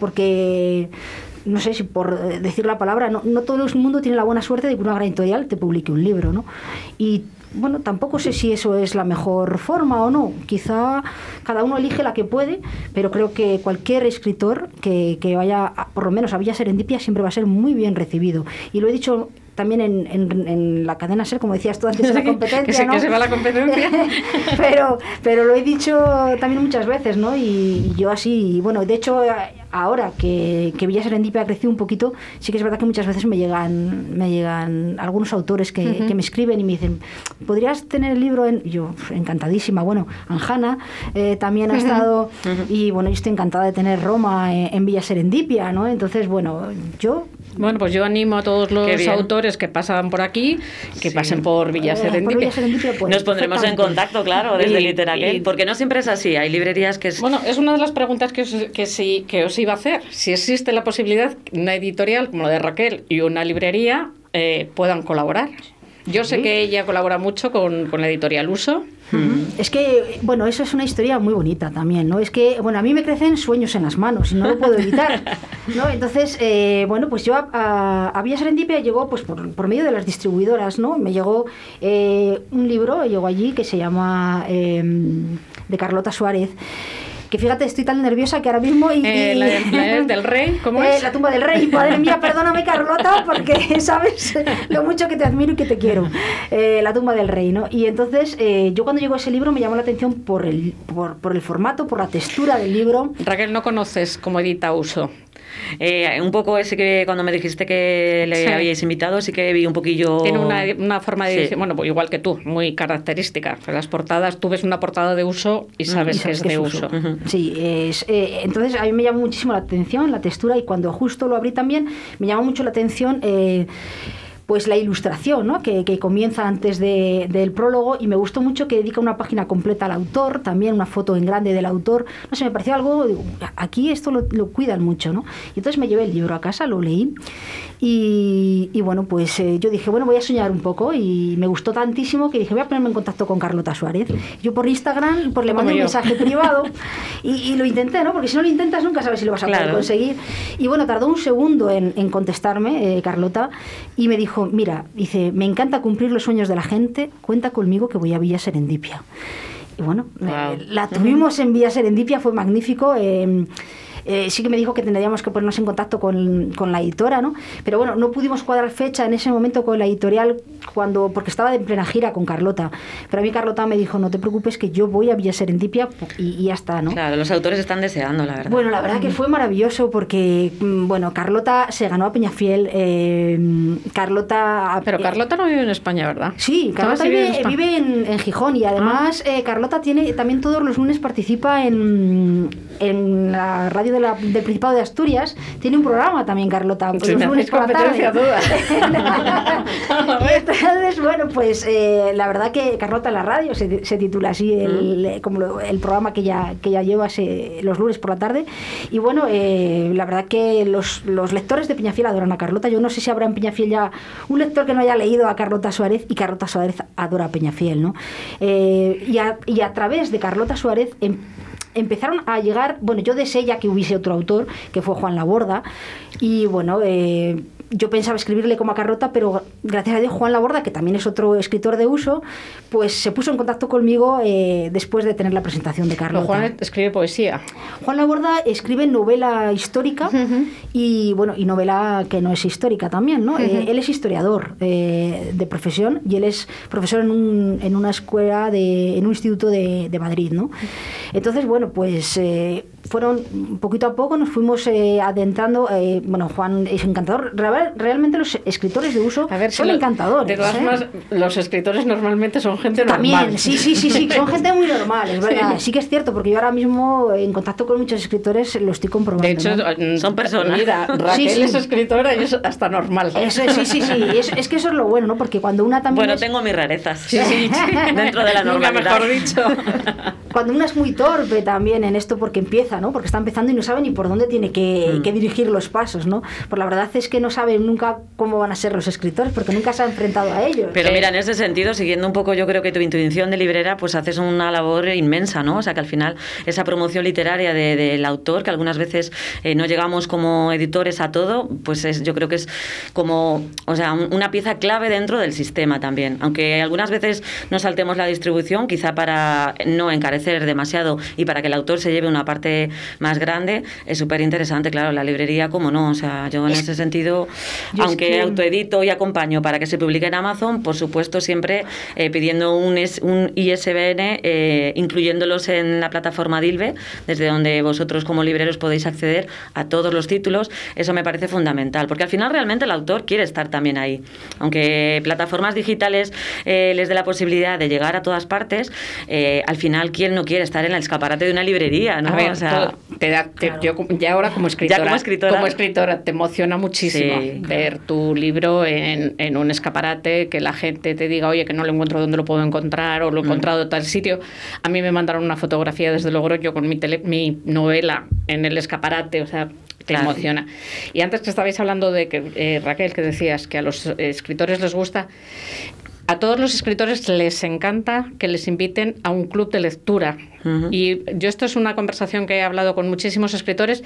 Porque no sé si por decir la palabra, no, no todo el mundo tiene la buena suerte de que una gran editorial te publique un libro, ¿no? Y bueno, tampoco sé si eso es la mejor forma o no. Quizá cada uno elige la que puede, pero creo que cualquier escritor que, que vaya, por lo menos a Villa Serendipia, siempre va a ser muy bien recibido. Y lo he dicho también en, en- en la cadena SER, como decías tú antes, de la competencia. que se, ¿no? que se va la competencia. pero, pero lo he dicho también muchas veces, ¿no? Y, y yo así, y bueno, de hecho, ahora que, que Villa Serendipia ha crecido un poquito, sí que es verdad que muchas veces me llegan, me llegan algunos autores que, que me escriben y me dicen, ¿podrías tener el libro en...? Yo, encantadísima. Bueno, Anjana eh, también ha estado, y bueno, yo estoy encantada de tener Roma eh, en Villa Serendipia, ¿no? Entonces, bueno, yo Bueno, pues yo animo a todos los autores que pasan por aquí que pasen por Villa Serendipia. Pues, Nos pondremos en contacto, claro, desde y- porque no siempre es así. Hay librerías que es... Bueno, es una de las preguntas que os, que, sí, que os iba a hacer. Si existe la posibilidad que una editorial como la de Raquel y una librería eh, puedan colaborar. Yo sé que ella colabora mucho con, con la editorial Uso. Es que, bueno, eso es una historia muy bonita también, ¿no? Es que, bueno, a mí me crecen sueños en las manos y no lo puedo evitar, ¿no? Entonces, eh, bueno, pues yo a, a, a Villa Serendipia llegó, pues por, por medio de las distribuidoras, ¿no? Me llegó eh, un libro, llegó allí, que se llama eh, de Carlota Suárez, que fíjate, estoy tan nerviosa que ahora mismo... Y, Eh, la, la del rey, ¿cómo Eh, es? La tumba del rey. Madre mía, perdóname, Carlota, porque sabes lo mucho que te admiro y que te quiero. Eh, la tumba del rey, ¿no? Y entonces, eh, yo cuando llegó ese libro me llamó la atención por el, por, por el formato, por la textura del libro. Raquel, no conoces cómo edita Uso. Eh, un poco ese que cuando me dijiste que le Sí. habíais invitado, sí que vi un poquillo... Tiene una, una forma de Sí. bueno, pues igual que tú, muy característica. Las portadas, tú ves una portada de uso y sabes Y que sabes es que de es uso. uso. Sí, es, eh, entonces a mí me llamó muchísimo la atención la textura y cuando justo lo abrí también me llamó mucho la atención eh, pues la ilustración ¿no? que, que comienza antes de- del prólogo y me gustó mucho que dedica una página completa al autor, también una foto en grande del autor. No sé, me pareció algo, digo, aquí esto lo, lo cuidan mucho, ¿no? Y entonces me llevé el libro a casa, lo leí y, y bueno, pues eh, yo dije, bueno, voy a soñar un poco y me gustó tantísimo que dije, voy a ponerme en contacto con Carlota Suárez. Yo por Instagram pues le mandé un mensaje privado y, y lo intenté, ¿no? Porque si no lo intentas nunca sabes si lo vas a poder conseguir. Y bueno, tardó un segundo en, en contestarme, eh, Carlota, y me dijo, mira, dice, me encanta cumplir los sueños de la gente, cuenta conmigo que voy a Villa Serendipia. Y bueno, eh, la tuvimos en Villa Serendipia, fue magnífico. eh, eh, sí que me dijo que tendríamos que ponernos en contacto con, con la editora, ¿no? Pero bueno, no pudimos cuadrar fecha en ese momento con la editorial cuando porque estaba en plena gira con Carlota. Pero a mí Carlota me dijo, no te preocupes que yo voy a Villa Serendipia y, y ya está, ¿no? Claro, los autores están deseando, la verdad. Bueno, la verdad que fue maravilloso porque, mm, bueno, Carlota se ganó a Peñafiel. eh, Carlota. Pero eh, Carlota no vive en España, ¿verdad? Sí, Carlota Ah, vive, en vive en, en Gijón y además eh, Carlota tiene también todos los lunes participa en, en la radio de la- del Principado de Asturias. Tiene un programa también Carlota Sí, los lunes por la tarde. Entonces, bueno, pues eh, la verdad que Carlota en la radio se, se titula así el, eh, como lo- el programa que ya, que ya lleva se- los lunes por la tarde. Y bueno, eh, la verdad que los, los lectores de Peñafiel adoran a Carlota. Yo no sé si habrá en Peñafiel ya un lector que no haya leído a Carlota Suárez y Carlota Suárez adora a Peñafiel, ¿no? Eh, y, a, y a través de Carlota Suárez em- empezaron a llegar, bueno, yo deseé ya que hubiese otro autor, que fue Juan Laborda, y bueno, eh, yo pensaba escribirle como a Carlota, pero gracias a Dios Juan Laborda, que también es otro escritor de uso, pues se puso en contacto conmigo eh, después de tener la presentación de Pero Carlota. Juan escribe poesía. Juan Laborda escribe novela histórica y bueno y novela que no es histórica también, ¿no? Eh, él es historiador eh, de profesión y él es profesor en, un- en una escuela de, en un instituto de, de Madrid, ¿no? Entonces, bueno, pues fueron poquito a poco nos fuimos eh, adentrando. eh, bueno, Juan es encantador. Real- realmente los escritores de uso A ver, si son lo- encantadores. De todas ¿eh? formas, los escritores normalmente son gente También, normal. sí, sí, sí, sí, son gente muy normal, es verdad. Sí. que es cierto, porque yo ahora mismo en contacto con muchos escritores lo estoy comprobando. De hecho, ¿no? mm, Son personas. Mira, Raquel Sí, sí. es escritora y es hasta normal. Eso, sí, sí, sí, es, es que eso es lo bueno, ¿no? Porque cuando una también Bueno, es- tengo mis rarezas. Sí, sí. Dentro de la Nunca normalidad. mejor dicho. cuando una es muy torpe también en esto porque empieza, ¿no? Porque está empezando y no sabe ni por dónde tiene que, Mm. que dirigir los pasos, ¿no? Pues la verdad es que no sabe nunca cómo van a ser los escritores porque nunca se ha enfrentado a ellos. Pero mira, en ese sentido, siguiendo un poco, yo creo que tu intuición de librera, pues haces una labor inmensa, ¿no? O sea, que al final esa promoción literaria de- del autor, que algunas veces eh, no llegamos como editores a todo, pues es, yo creo que es como, o sea, un- una pieza clave dentro del sistema también. Aunque algunas veces nos saltemos la distribución, quizá para no encarecer demasiado y para que el autor se lleve una parte más grande, es súper interesante, claro, la librería, como no, o sea, yo en ese sentido, yo es aunque que- autoedito y acompaño para que se publique en Amazon, por supuesto siempre eh, pidiendo un, es- un ISBN, eh, incluyéndolos en la plataforma Dilbe, desde donde vosotros como libreros podéis acceder a todos los títulos, eso me parece fundamental, porque al final realmente el autor quiere estar también ahí. Aunque plataformas digitales eh, les dé la posibilidad de llegar a todas partes, eh, al final, ¿quién no quiere estar en el escaparate de una librería? ¿no? Ver, O sea, todo- te da- te- yo como- ya ahora como escritora, como escritora. como escritora te emociona muchísimo Sí, ver tu libro en, en un escaparate, que la gente te diga, oye, que no lo encuentro dónde lo puedo encontrar o lo he Mm. encontrado en tal sitio. A mí me mandaron una fotografía desde Logroño con mi, tele- mi novela en el escaparate, o sea, te Claro. emociona. Y antes que estabais hablando de que, eh, Raquel, que decías que a los escritores les gusta, a todos los escritores les encanta que les inviten a un club de lectura. Ujú. Y yo esto es una conversación que he hablado con muchísimos escritores,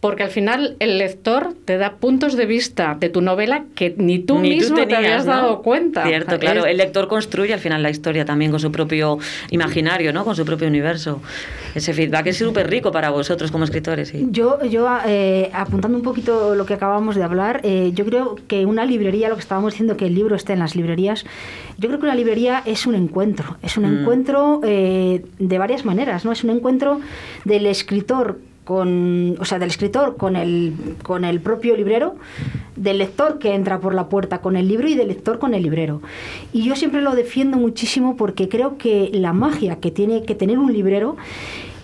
porque al final el lector te da puntos de vista de tu novela que ni tú Ni mismo te tenías, habías ¿no? dado cuenta. Cierto, claro. El lector construye al final la historia también con su propio imaginario, ¿no? Con su propio universo. Ese feedback es súper rico para vosotros como escritores. sí. Yo, yo eh, apuntando un poquito lo que acabamos de hablar, eh, yo creo que una librería, lo que estábamos diciendo, que el libro esté en las librerías, yo creo que una librería es un encuentro, es un Mm. encuentro eh, de varias maneras, ¿no? Es un encuentro del escritor con, o sea, del escritor con el, con el propio librero, del lector que entra por la puerta con el libro y del lector con el librero. Y yo siempre lo defiendo muchísimo porque creo que la magia que tiene que tener un librero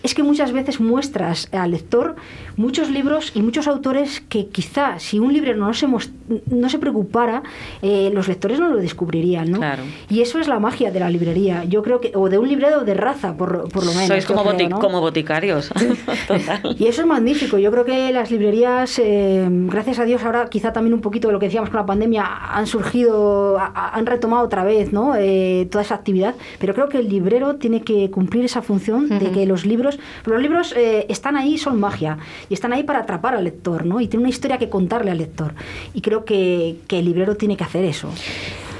es que muchas veces muestras al lector muchos libros y muchos autores que quizá si un librero no se, no se preocupara, eh, los lectores no lo descubrirían, ¿no? Claro. Y eso es la magia de la librería. Yo creo que, o de un librero de raza, por, por lo menos. Sois como, creo, boti- ¿no? como boticarios. Total. Y eso es magnífico. Yo creo que las librerías, eh, gracias a Dios, ahora quizá también un poquito de lo que decíamos con la pandemia, han surgido, a- han retomado otra vez ¿no? Eh, toda esa actividad. Pero creo que el librero tiene que cumplir esa función de que los libros, los libros eh, están ahí, son magia, y están ahí para atrapar al lector, ¿no? Y tiene una historia que contarle al lector. Y creo que, que el librero tiene que hacer eso.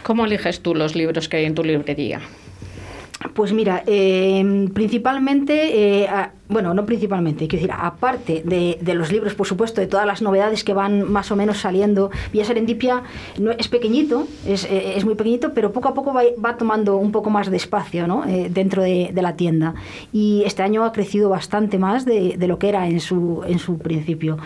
¿Cómo eliges tú los libros que hay en tu librería? Pues mira, eh, principalmente, eh, bueno, no principalmente, quiero decir, aparte de, los libros, por supuesto, de todas las novedades que van más o menos saliendo, Villa Serendipia no, es pequeñito, es, eh, es muy pequeñito, pero poco a poco va, tomando un poco más de espacio ¿no? Eh, dentro de, de la tienda. Y este año ha crecido bastante más de, de lo que era en su, en su principio.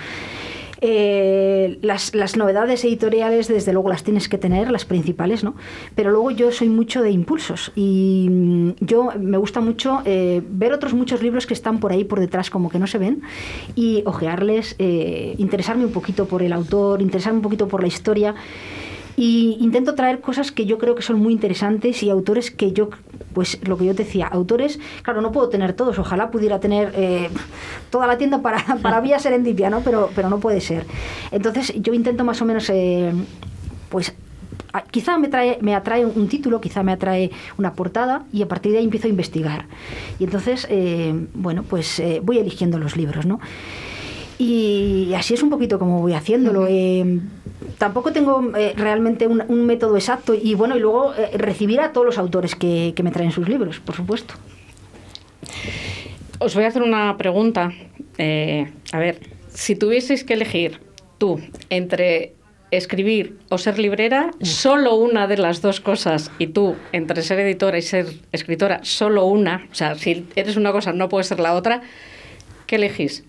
Eh, las, las novedades editoriales, desde luego, las tienes que tener, las principales, ¿no? Pero luego yo soy mucho de impulsos y mm, yo me gusta mucho eh, ver otros muchos libros que están por ahí por detrás, como que no se ven, y ojearles, eh, interesarme un poquito por el autor, interesarme un poquito por la historia. Y intento traer cosas que yo creo que son muy interesantes y autores que yo, pues lo que yo te decía, autores, claro, no puedo tener todos, ojalá pudiera tener eh, toda la tienda para, para Vía Serendipia, ¿no? Pero, pero no puede ser. Entonces yo intento más o menos, eh, pues quizá me, trae, me atrae un título, quizá me atrae una portada y a partir de ahí empiezo a investigar. Y entonces, eh, bueno, pues eh, voy eligiendo los libros, ¿no? Y así es un poquito como voy haciéndolo. Eh, tampoco tengo eh, realmente un, un método exacto y bueno, y luego eh, recibir a todos los autores que, que me traen sus libros, por supuesto. Os voy a hacer una pregunta. Eh, a ver, si tuvieseis que elegir tú entre escribir o ser librera, solo una de las dos cosas, y tú, entre ser editora y ser escritora, solo una, o sea, si eres una cosa no puede ser la otra, ¿qué elegís?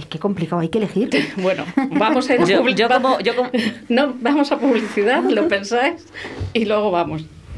Y qué complicado, hay que elegir. Bueno, vamos a ir a Yo- public- yo como- yo como- No, vamos a publicidad, lo pensáis, y luego vamos.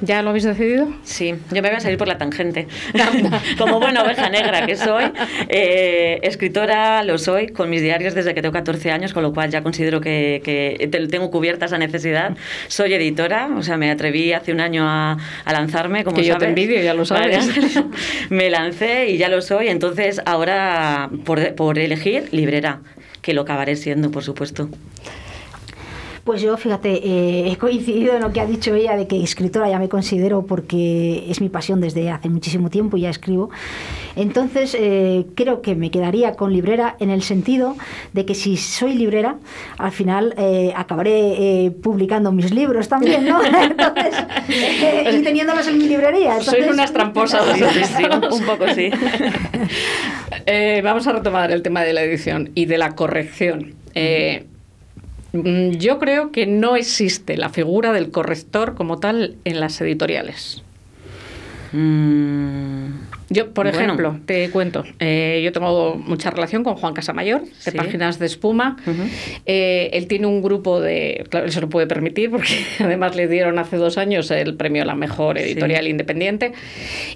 ¿Ya lo habéis decidido? Sí, yo me voy a salir por la tangente. Como buena oveja negra que soy, eh, escritora lo soy, con mis diarios desde que tengo 14 años, con lo cual ya considero que, que te- tengo cubierta esa necesidad. Soy editora, o sea, me atreví hace un año a, a lanzarme, como Que yo te sabes. envidio, ya lo Vale, sabes. me lancé y ya lo soy, entonces ahora, por, por elegir, librera, que lo acabaré siendo, por supuesto. Pues yo, fíjate, eh, he coincidido en lo que ha dicho ella de que escritora ya me considero porque es mi pasión desde hace muchísimo tiempo y ya escribo. Entonces, eh, creo que me quedaría con librera en el sentido de que si soy librera, al final eh, acabaré eh, publicando mis libros también, ¿no? Entonces, y teniéndolos en mi librería. Sois Entonces- unas tramposas. Sí, un, poco sí. Vamos a retomar el tema de la edición y de la corrección. Eh, yo creo que no existe la figura del corrector como tal en las editoriales. Mm, Yo, por Bueno. ejemplo, te cuento, eh, yo tengo mucha relación con Juan Casamayor, de Sí. Páginas de Espuma. Ujú. Eh, él tiene un grupo de, claro, él se lo puede permitir porque además le dieron hace dos años el premio a la mejor Sí. editorial independiente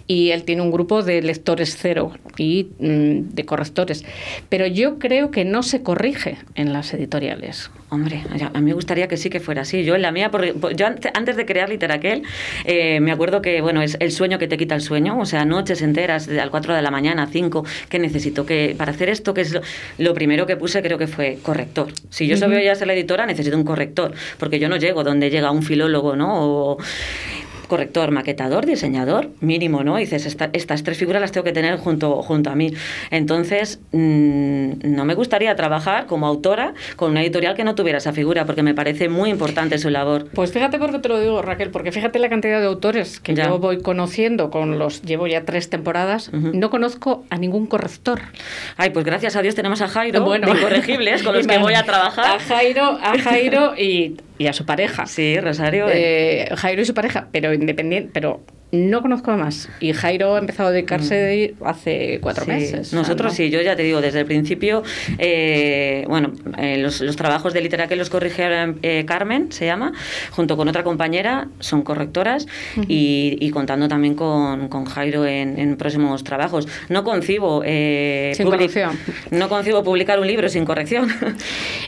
y él tiene un grupo de lectores cero y mm, de correctores. Pero yo creo que no se corrige en las editoriales. Hombre, a mí me gustaría que sí que fuera así. Yo en la mía, porque por- yo ante- antes de crear Literaquel, eh, me acuerdo que, bueno, es el sueño que te quita el sueño, o sea, noches enteras, de al 4 de la mañana, 5, que necesito que, para hacer esto, que es lo, lo primero que puse, creo que fue corrector. Si yo soy ya ser la editora, necesito un corrector, porque yo no llego donde llega un filólogo, ¿no? O, corrector, maquetador, diseñador, mínimo, ¿no? Dices, esta- estas tres figuras las tengo que tener junto, junto a mí. Entonces, mm, no me gustaría trabajar como autora con una editorial que no tuviera esa figura, porque me parece muy importante su labor. Pues fíjate por qué te lo digo, Raquel, porque fíjate la cantidad de autores que Ya. yo voy conociendo con los, llevo ya tres temporadas, Ujú. no conozco a ningún corrector. Ay, pues gracias a Dios tenemos a Jairo, Bueno. de Incorregibles, con los que voy a trabajar. A Jairo, a Jairo y, y a su pareja. Sí, Rosario. eh, Eh, Jairo y su pareja, pero independiente, pero no conozco a más. Y Jairo ha empezado a dedicarse de- hace cuatro Mm. Sí, meses. Nosotros ¿no? sí, yo ya te digo, desde el principio, eh, bueno, eh, los, los trabajos de literatura que los corrigieron eh, Carmen, se llama, junto con otra compañera, son correctoras y, y contando también con, con Jairo en, en próximos trabajos. No concibo, eh, Sin corrección. no concibo publicar un libro sin corrección.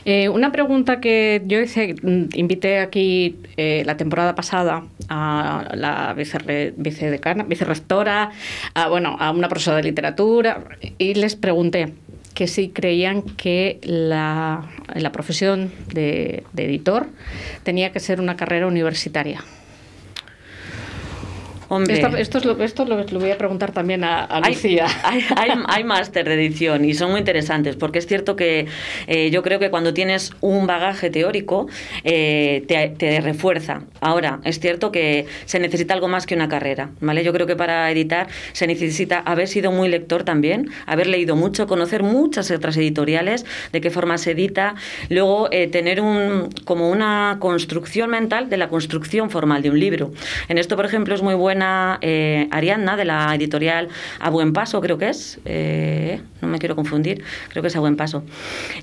Eh, una pregunta que yo hice, mm, invité aquí eh, la temporada pasada a la vicerre- vicedecana, vicerrectora, a, bueno, a una profesora de literatura y les pregunté que si creían que la, la profesión de, de editor tenía que ser una carrera universitaria. Hombre. Esto, esto, es lo, esto lo, lo voy a preguntar también a, a Hay, Lucía. hay, hay, hay máster de edición y son muy interesantes porque es cierto que eh, yo creo que cuando tienes un bagaje teórico eh, te, te refuerza. Ahora, es cierto que se necesita algo más que una carrera, ¿vale? Yo creo que para editar se necesita haber sido muy lector también, haber leído mucho, conocer muchas otras editoriales, de qué forma se edita, luego eh, tener un, como una construcción mental de la construcción formal de un libro. En esto, por ejemplo, es muy buena eh, Ariadna de la editorial A Buen Paso, creo que es, eh, no me quiero confundir, creo que es A Buen Paso,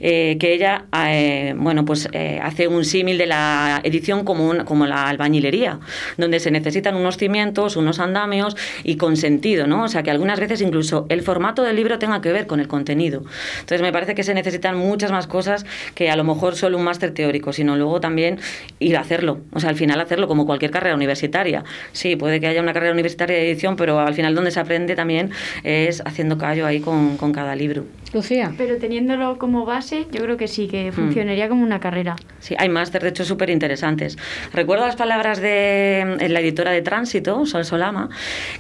eh, que ella, eh, bueno, pues eh, hace un símil de la edición como, un- como la albañilería, donde se necesitan unos cimientos, unos andamios y con sentido, ¿no? O sea, que algunas veces incluso el formato del libro tenga que ver con el contenido. Entonces, me parece que se necesitan muchas más cosas que a lo mejor solo un máster teórico, sino luego también ir a hacerlo. O sea, al final hacerlo como cualquier carrera universitaria. Sí, puede que haya una carrera universitaria de edición, pero al final donde se aprende también es haciendo callo ahí con, con cada libro. Lucía. Pero teniéndolo como base, yo creo que sí, que funcionaría como una carrera. Sí, hay máster, de hecho, súper interesantes. Recuerdo las palabras de eh, la editora de Tránsito, Sol Solama,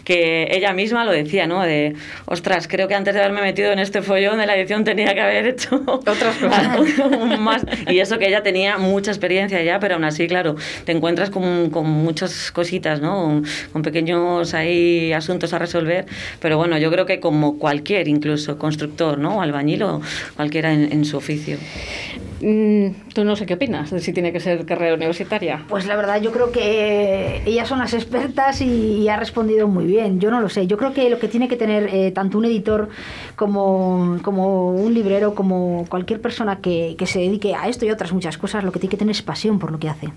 que ella misma lo decía, ¿no? De, ostras, creo que antes de haberme metido en este follón de la edición tenía que haber hecho Otras cosas. un más. Y eso que ella tenía mucha experiencia ya, pero aún así, claro, te encuentras con, con muchas cositas, ¿no? Con, con pequeños asuntos a resolver. Pero bueno, yo creo que como cualquier, incluso constructor, ¿no? Albañil o cualquiera en su oficio. Mm, Tú no sé qué opinas de si tiene que ser carrera universitaria. Pues la verdad, yo creo que ellas son las expertas y, ha respondido muy bien. Yo no lo sé. Yo creo que lo que tiene que tener eh, tanto un editor como, como un librero, como cualquier persona que, que se dedique a esto y otras muchas cosas, lo que tiene que tener es pasión por lo que hace.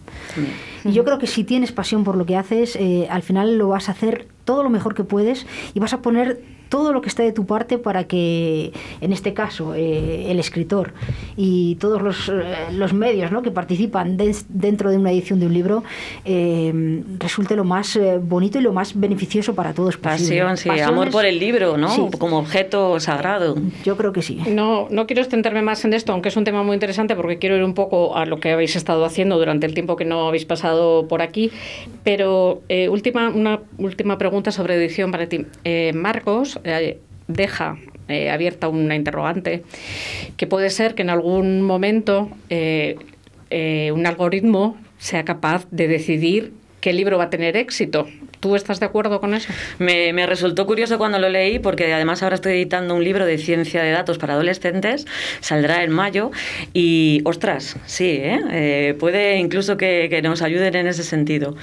Y yo creo que si tienes pasión por lo que haces, eh, al final lo vas a hacer todo lo mejor que puedes y vas a poner todo lo que está de tu parte para que, en este caso, eh, el escritor y todos los, eh, los medios ¿no? que participan dentro de una edición de un libro eh, resulte lo más eh, bonito y lo más beneficioso para todos. posible. Pasión, sí, amor por el libro, ¿no? Sí. Como objeto sagrado. Yo creo que sí. No, no quiero extenderme más en esto, aunque es un tema muy interesante porque quiero ir un poco a lo que habéis estado haciendo durante el tiempo que no habéis pasado por aquí. Pero eh, última, una última pregunta sobre edición para ti. Eh, Marcos eh, deja eh, abierta una interrogante que puede ser que en algún momento eh, un algoritmo sea capaz de decidir qué libro va a tener éxito. ¿Tú estás de acuerdo con eso? Me, me resultó curioso cuando lo leí porque además ahora estoy editando un libro de ciencia de datos para adolescentes, saldrá en mayo y, ostras, sí, ¿eh? Eh, puede incluso que, que nos ayuden en ese sentido.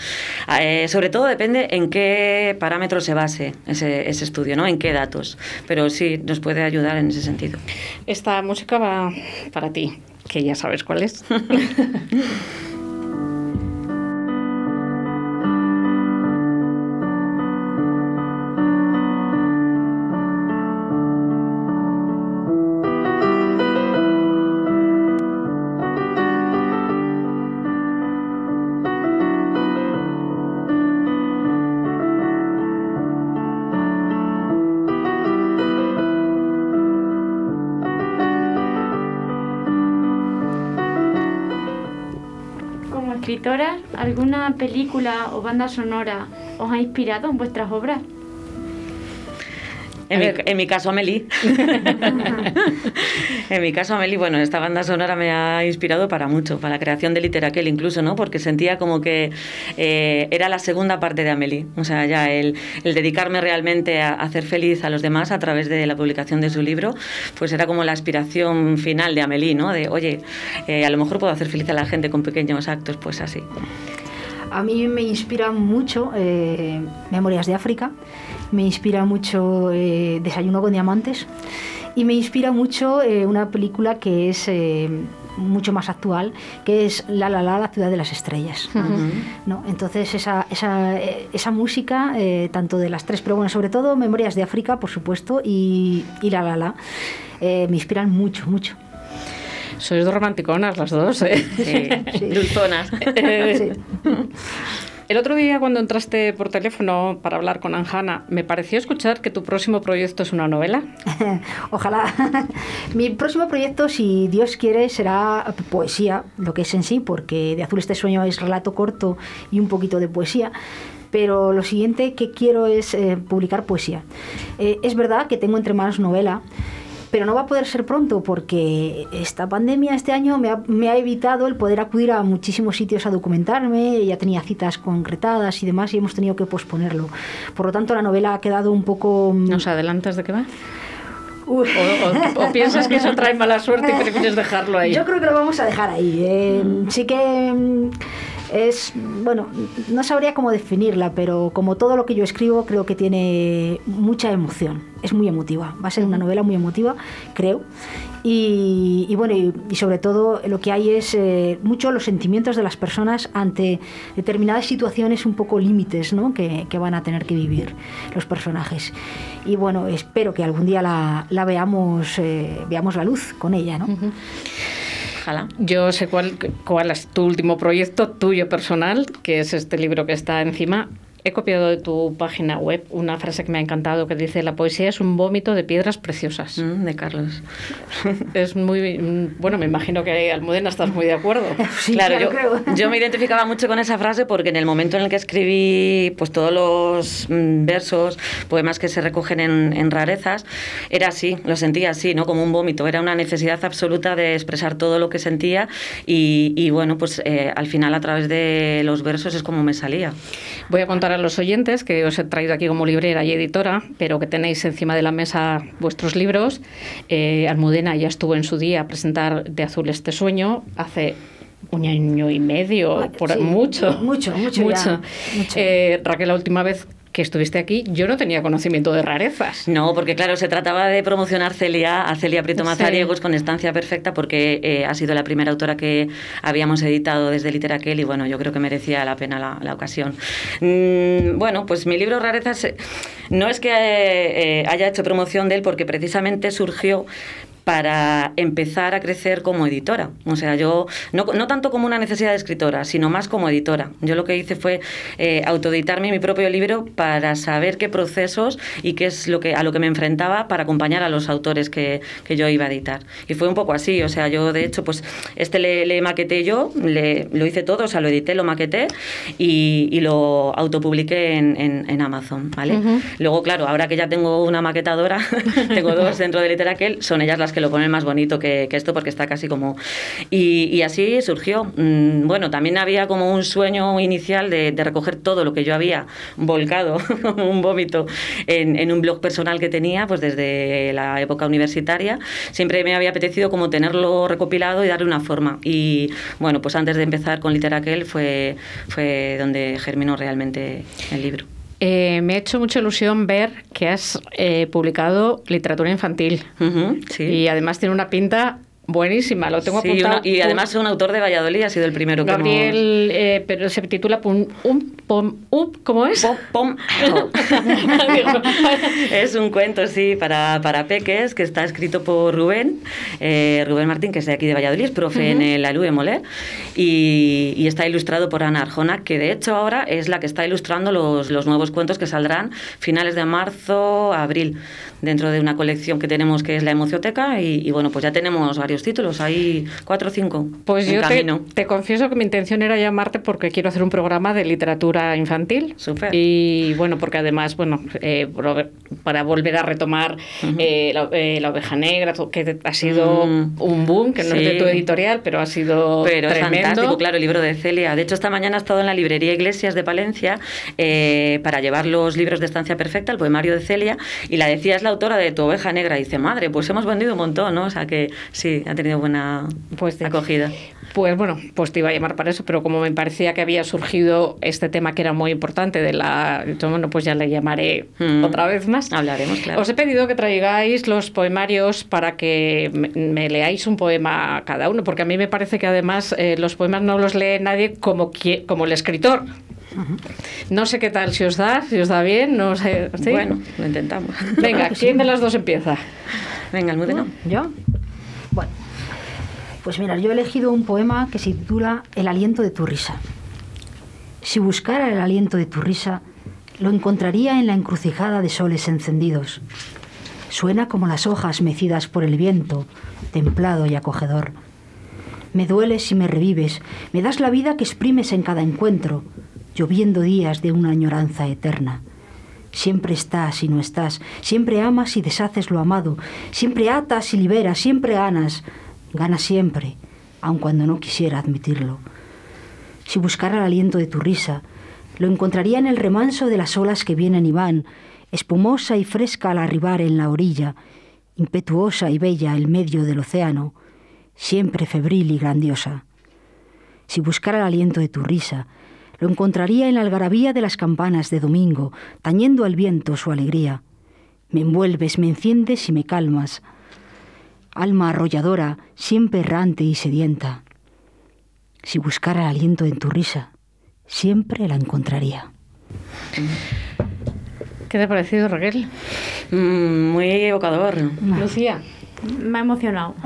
Eh, sobre todo depende en qué parámetros se base ese, ese estudio, ¿no? En qué datos, pero sí, nos puede ayudar en ese sentido. Esta música va para ti, que ya sabes cuál es. ¿alguna película o banda sonora os ha inspirado en vuestras obras? En mi, en mi caso, Amelie. en mi caso, Amelie, bueno, esta banda sonora me ha inspirado para mucho, para la creación de Literaquel incluso, ¿no? Porque sentía como que eh, era la segunda parte de Amelie. O sea, ya el, el dedicarme realmente a, hacer feliz a los demás a través de la publicación de su libro, pues era como la aspiración final de Amelie, ¿no? De, oye, eh, a lo mejor puedo hacer feliz a la gente con pequeños actos, pues así. A mí me inspira mucho eh, Memorias de África, me inspira mucho eh, Desayuno con Diamantes y me inspira mucho eh, una película que es mucho más actual, que es La La La, la ciudad de las estrellas. ¿no? Entonces esa, esa, esa música, eh, tanto de las tres, pero bueno, sobre todo Memorias de África, por supuesto, y, y La La La, eh, me inspiran mucho, mucho. Sois dos romanticonas las dos, ¿eh? Sí, dulzonas. Eh, El otro día cuando entraste por teléfono para hablar con Anjana, me pareció escuchar que tu próximo proyecto es una novela. Ojalá. Mi próximo proyecto, si Dios quiere, será poesía, lo que es en sí, porque De Azul este sueño es relato corto y un poquito de poesía. pero lo siguiente que quiero es eh, publicar poesía. Eh, es verdad que tengo entre manos novela, pero no va a poder ser pronto porque esta pandemia este año me ha, me ha evitado el poder acudir a muchísimos sitios a documentarme, ya tenía citas concretadas y demás y hemos tenido que posponerlo. Por lo tanto, la novela ha quedado un poco... mm, ¿Nos adelantas de qué va? O, o- o piensas que eso trae mala suerte y prefieres dejarlo ahí. Yo creo que lo vamos a dejar ahí. eh, Sí que mm, es, bueno, no sabría cómo definirla, pero como todo lo que yo escribo, creo que tiene mucha emoción. Es muy emotiva. Va a ser una novela muy emotiva, creo. Y, y bueno, y, y sobre todo lo que hay es eh, mucho los sentimientos de las personas ante determinadas situaciones un poco límites ¿no? que, que van a tener que vivir los personajes. Y bueno, espero que algún día la, la veamos, eh, veamos la luz con ella, ¿no? Yo sé cuál, cuál es tu último proyecto tuyo personal, que es este libro que está encima. He copiado de tu página web una frase que me ha encantado que dice la poesía es un vómito de piedras preciosas. Mm, de Carlos. Es muy mm, bueno, me imagino que Almudena estás muy de acuerdo. Sí, claro, yo, creo. yo me identificaba mucho con esa frase porque en el momento en el que escribí pues todos los mm, versos, poemas que se recogen en, en rarezas, era así, lo sentía así, ¿no? Como un vómito, era una necesidad absoluta de expresar todo lo que sentía y, y, bueno, pues eh, al final a través de los versos es como me salía. Voy a contar a los oyentes que os he traído aquí como librera y editora, pero que tenéis encima de la mesa vuestros libros. Eh, Almudena ya estuvo en su día a presentar De Azul este sueño hace un año y medio, por Sí, mucho. mucho, mucho ya, mucho. Eh, Raquel, la última vez que estuviste aquí, yo no tenía conocimiento de rarezas. No, porque claro, se trataba de promocionar Celia, a Celia Prieto Sí. Mazariegos con Estancia Perfecta, porque eh, ha sido la primera autora que habíamos editado desde Literaquel y bueno, yo creo que merecía la pena la, la ocasión. Mm, bueno, pues mi libro Rarezas eh, no es que eh, haya hecho promoción de él, porque precisamente surgió para empezar a crecer como editora. O sea, yo no, no tanto como una necesidad de escritora, sino más como editora. Yo lo que hice fue eh, autoeditarme mi propio libro para saber qué procesos y qué es lo que a lo que me enfrentaba para acompañar a los autores que, que yo iba a editar. Y fue un poco así, o sea, yo de hecho, pues este le, le maqueté yo, le, lo hice todo, o sea, lo edité, lo maqueté y, y lo autopubliqué en, en, en Amazon, ¿vale? Luego, claro, ahora que ya tengo una maquetadora, tengo dos dentro de Literaquel, son ellas las que lo ponen más bonito que, esto porque está casi como... Y, así surgió. Mm, Bueno, también había como un sueño inicial de, de recoger todo lo que yo había volcado, un vómito, en, en un blog personal que tenía pues desde la época universitaria. Siempre me había apetecido como tenerlo recopilado y darle una forma. Y bueno, pues antes de empezar con Literaquel fue, fue donde germinó realmente el libro. Eh, me ha hecho mucha ilusión ver que has eh, publicado literatura infantil. Sí. Y además tiene una pinta buenísima. Lo tengo Sí, apuntado. una- y además un autor de Valladolid ha sido el primero que Gabriel, eh, pero se titula Pum, pom, up, ¿cómo es? Pom, pom. es un cuento, sí, para, para peques que está escrito por Rubén, eh, Rubén Martín, que es de aquí de Valladolid, es profe en el ALU de Moler, y, y está ilustrado por Ana Arjona, que de hecho ahora es la que está ilustrando los, los nuevos cuentos que saldrán finales de marzo, abril, dentro de una colección que tenemos que es la Emocioteca, y, y bueno, pues ya tenemos varios títulos, hay cuatro o cinco Pues en yo te, camino. te confieso que mi intención era llamarte porque quiero hacer un programa de literatura infantil. Súper. Y bueno, porque además, bueno, eh, para volver a retomar eh, la, eh, La oveja negra, que ha sido Mm. un boom, que no es de tu editorial, pero ha sido Pero es tremendo. fantástico, claro, el libro de Celia. De hecho, esta mañana he estado en la librería Iglesias de Palencia para llevar los libros de Estancia Perfecta, el poemario de Celia, y la decía es la autora de Tu oveja negra. Dice, madre, pues hemos vendido un montón, ¿no? O sea que sí, ha tenido buena Pues acogida. Pues bueno, pues te iba a llamar para eso, pero como me parecía que había surgido este tema que era muy importante de la... Bueno, pues ya le llamaré Mm. otra vez más. Hablaremos, claro. Os he pedido que traigáis los poemarios para que me, me leáis un poema cada uno, porque a mí me parece que además eh, los poemas no los lee nadie como, como el escritor. No sé qué tal si os da, si os da bien, no sé. ¿sí? Bueno, lo intentamos. Venga, ¿quién de las dos empieza? Venga, Almudena. ¿Yo? Bueno, pues mira, yo he elegido un poema que se titula El aliento de tu risa. Si buscara el aliento de tu risa, lo encontraría en la encrucijada de soles encendidos. Suena como las hojas mecidas por el viento, templado y acogedor. Me dueles y me revives, me das la vida que exprimes en cada encuentro. Lloviendo días de una añoranza eterna. Siempre estás y no estás, siempre amas y deshaces lo amado, siempre atas y liberas, siempre ganas, ganas siempre, aun cuando no quisiera admitirlo. Si buscara el aliento de tu risa, lo encontraría en el remanso de las olas que vienen y van, espumosa y fresca al arribar en la orilla, impetuosa y bella en medio del océano, siempre febril y grandiosa. Si buscara el aliento de tu risa, lo encontraría en la algarabía de las campanas de domingo, tañendo al viento su alegría. Me envuelves, me enciendes y me calmas. Alma arrolladora, siempre errante y sedienta. Si buscara el aliento en tu risa, siempre la encontraría. ¿Qué te ha parecido, Raquel? Mm, muy evocador. Lucía. Me ha emocionado.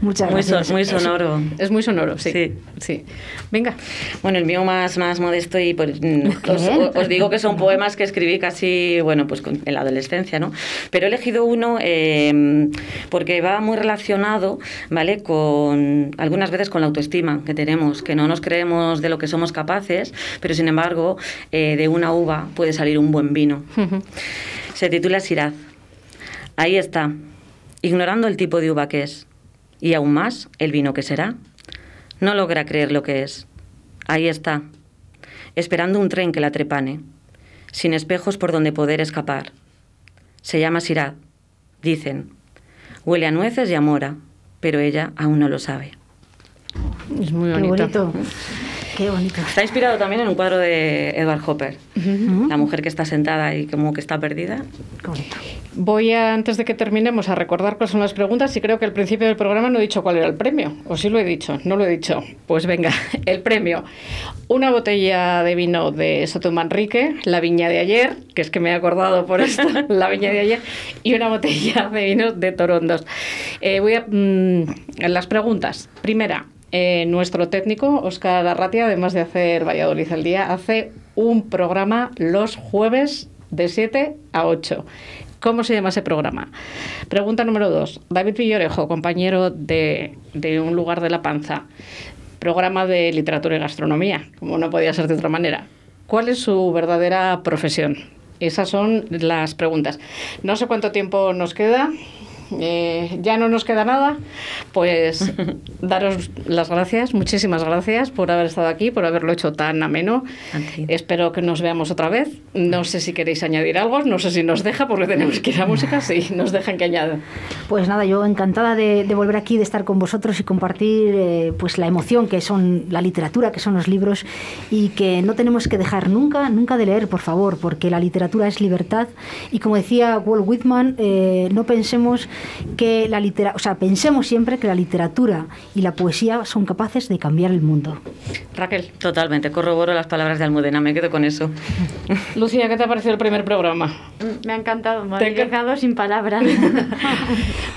Muchas Muy, gracias. so- muy sonoro. Es muy sonoro, sí. Sí. sí. Venga. Bueno, el mío más, más modesto y pues, mm, os, os digo que son poemas que escribí casi, bueno, pues con- en la adolescencia, ¿no? Pero he elegido uno eh, porque va muy relacionado, ¿vale? Con algunas veces con la autoestima que tenemos, que no nos creemos de lo que somos capaces, pero sin embargo, eh, de una uva puede salir un buen vino. Se titula Siraz. Ahí está, ignorando el tipo de uva que es, y aún más el vino que será. No logra creer lo que es. Ahí está, esperando un tren que la trepane, sin espejos por donde poder escapar. Se llama Sirad, dicen. Huele a nueces y a mora, pero ella aún no lo sabe. Es muy Qué bonito. Qué bonito. Está inspirado también en un cuadro de Edward Hopper, la mujer que está sentada y como que está perdida. Qué bonito. Voy a, antes de que terminemos, a recordar cuáles son las preguntas y creo que al principio del programa no he dicho cuál era el premio. ¿O sí lo he dicho? No lo he dicho. Pues venga, el premio. Una botella de vino de Soto Manrique, la viña de ayer, que es que me he acordado por esto, la viña de ayer, y una botella de vino de Torondos. Eh, voy a... mm, las preguntas. Primera, eh, nuestro técnico, Oscar Arratia, además de hacer Valladolid al día, hace un programa los jueves de 7 a 8. ¿Cómo se llama ese programa? Pregunta número dos. David Villorejo, compañero de, de Un lugar de la panza, programa de literatura y gastronomía, como no podía ser de otra manera. ¿Cuál es su verdadera profesión? Esas son las preguntas. No sé cuánto tiempo nos queda. Eh, ya no nos queda nada, pues daros las gracias, muchísimas gracias por haber estado aquí, por haberlo hecho tan ameno. Espero que nos veamos otra vez. No sé si queréis añadir algo, no sé si nos deja, porque tenemos que ir a música, sí, nos dejan que añada. Pues nada, yo encantada de, de volver aquí, de estar con vosotros y compartir eh, pues la emoción que son la literatura, que son los libros y que no tenemos que dejar nunca, nunca de leer, por favor, porque la literatura es libertad y como decía Walt Whitman, eh, no pensemos que la literatura, o sea, pensemos siempre que la literatura y la poesía son capaces de cambiar el mundo. Raquel, Totalmente, corroboro las palabras de Almudena, me quedo con eso. Lucía, ¿qué te ha parecido el primer programa? Me ha encantado, me ¿Te ha dejado sin palabras.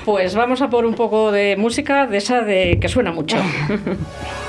Pues vamos a por un poco de música de esa de que suena mucho.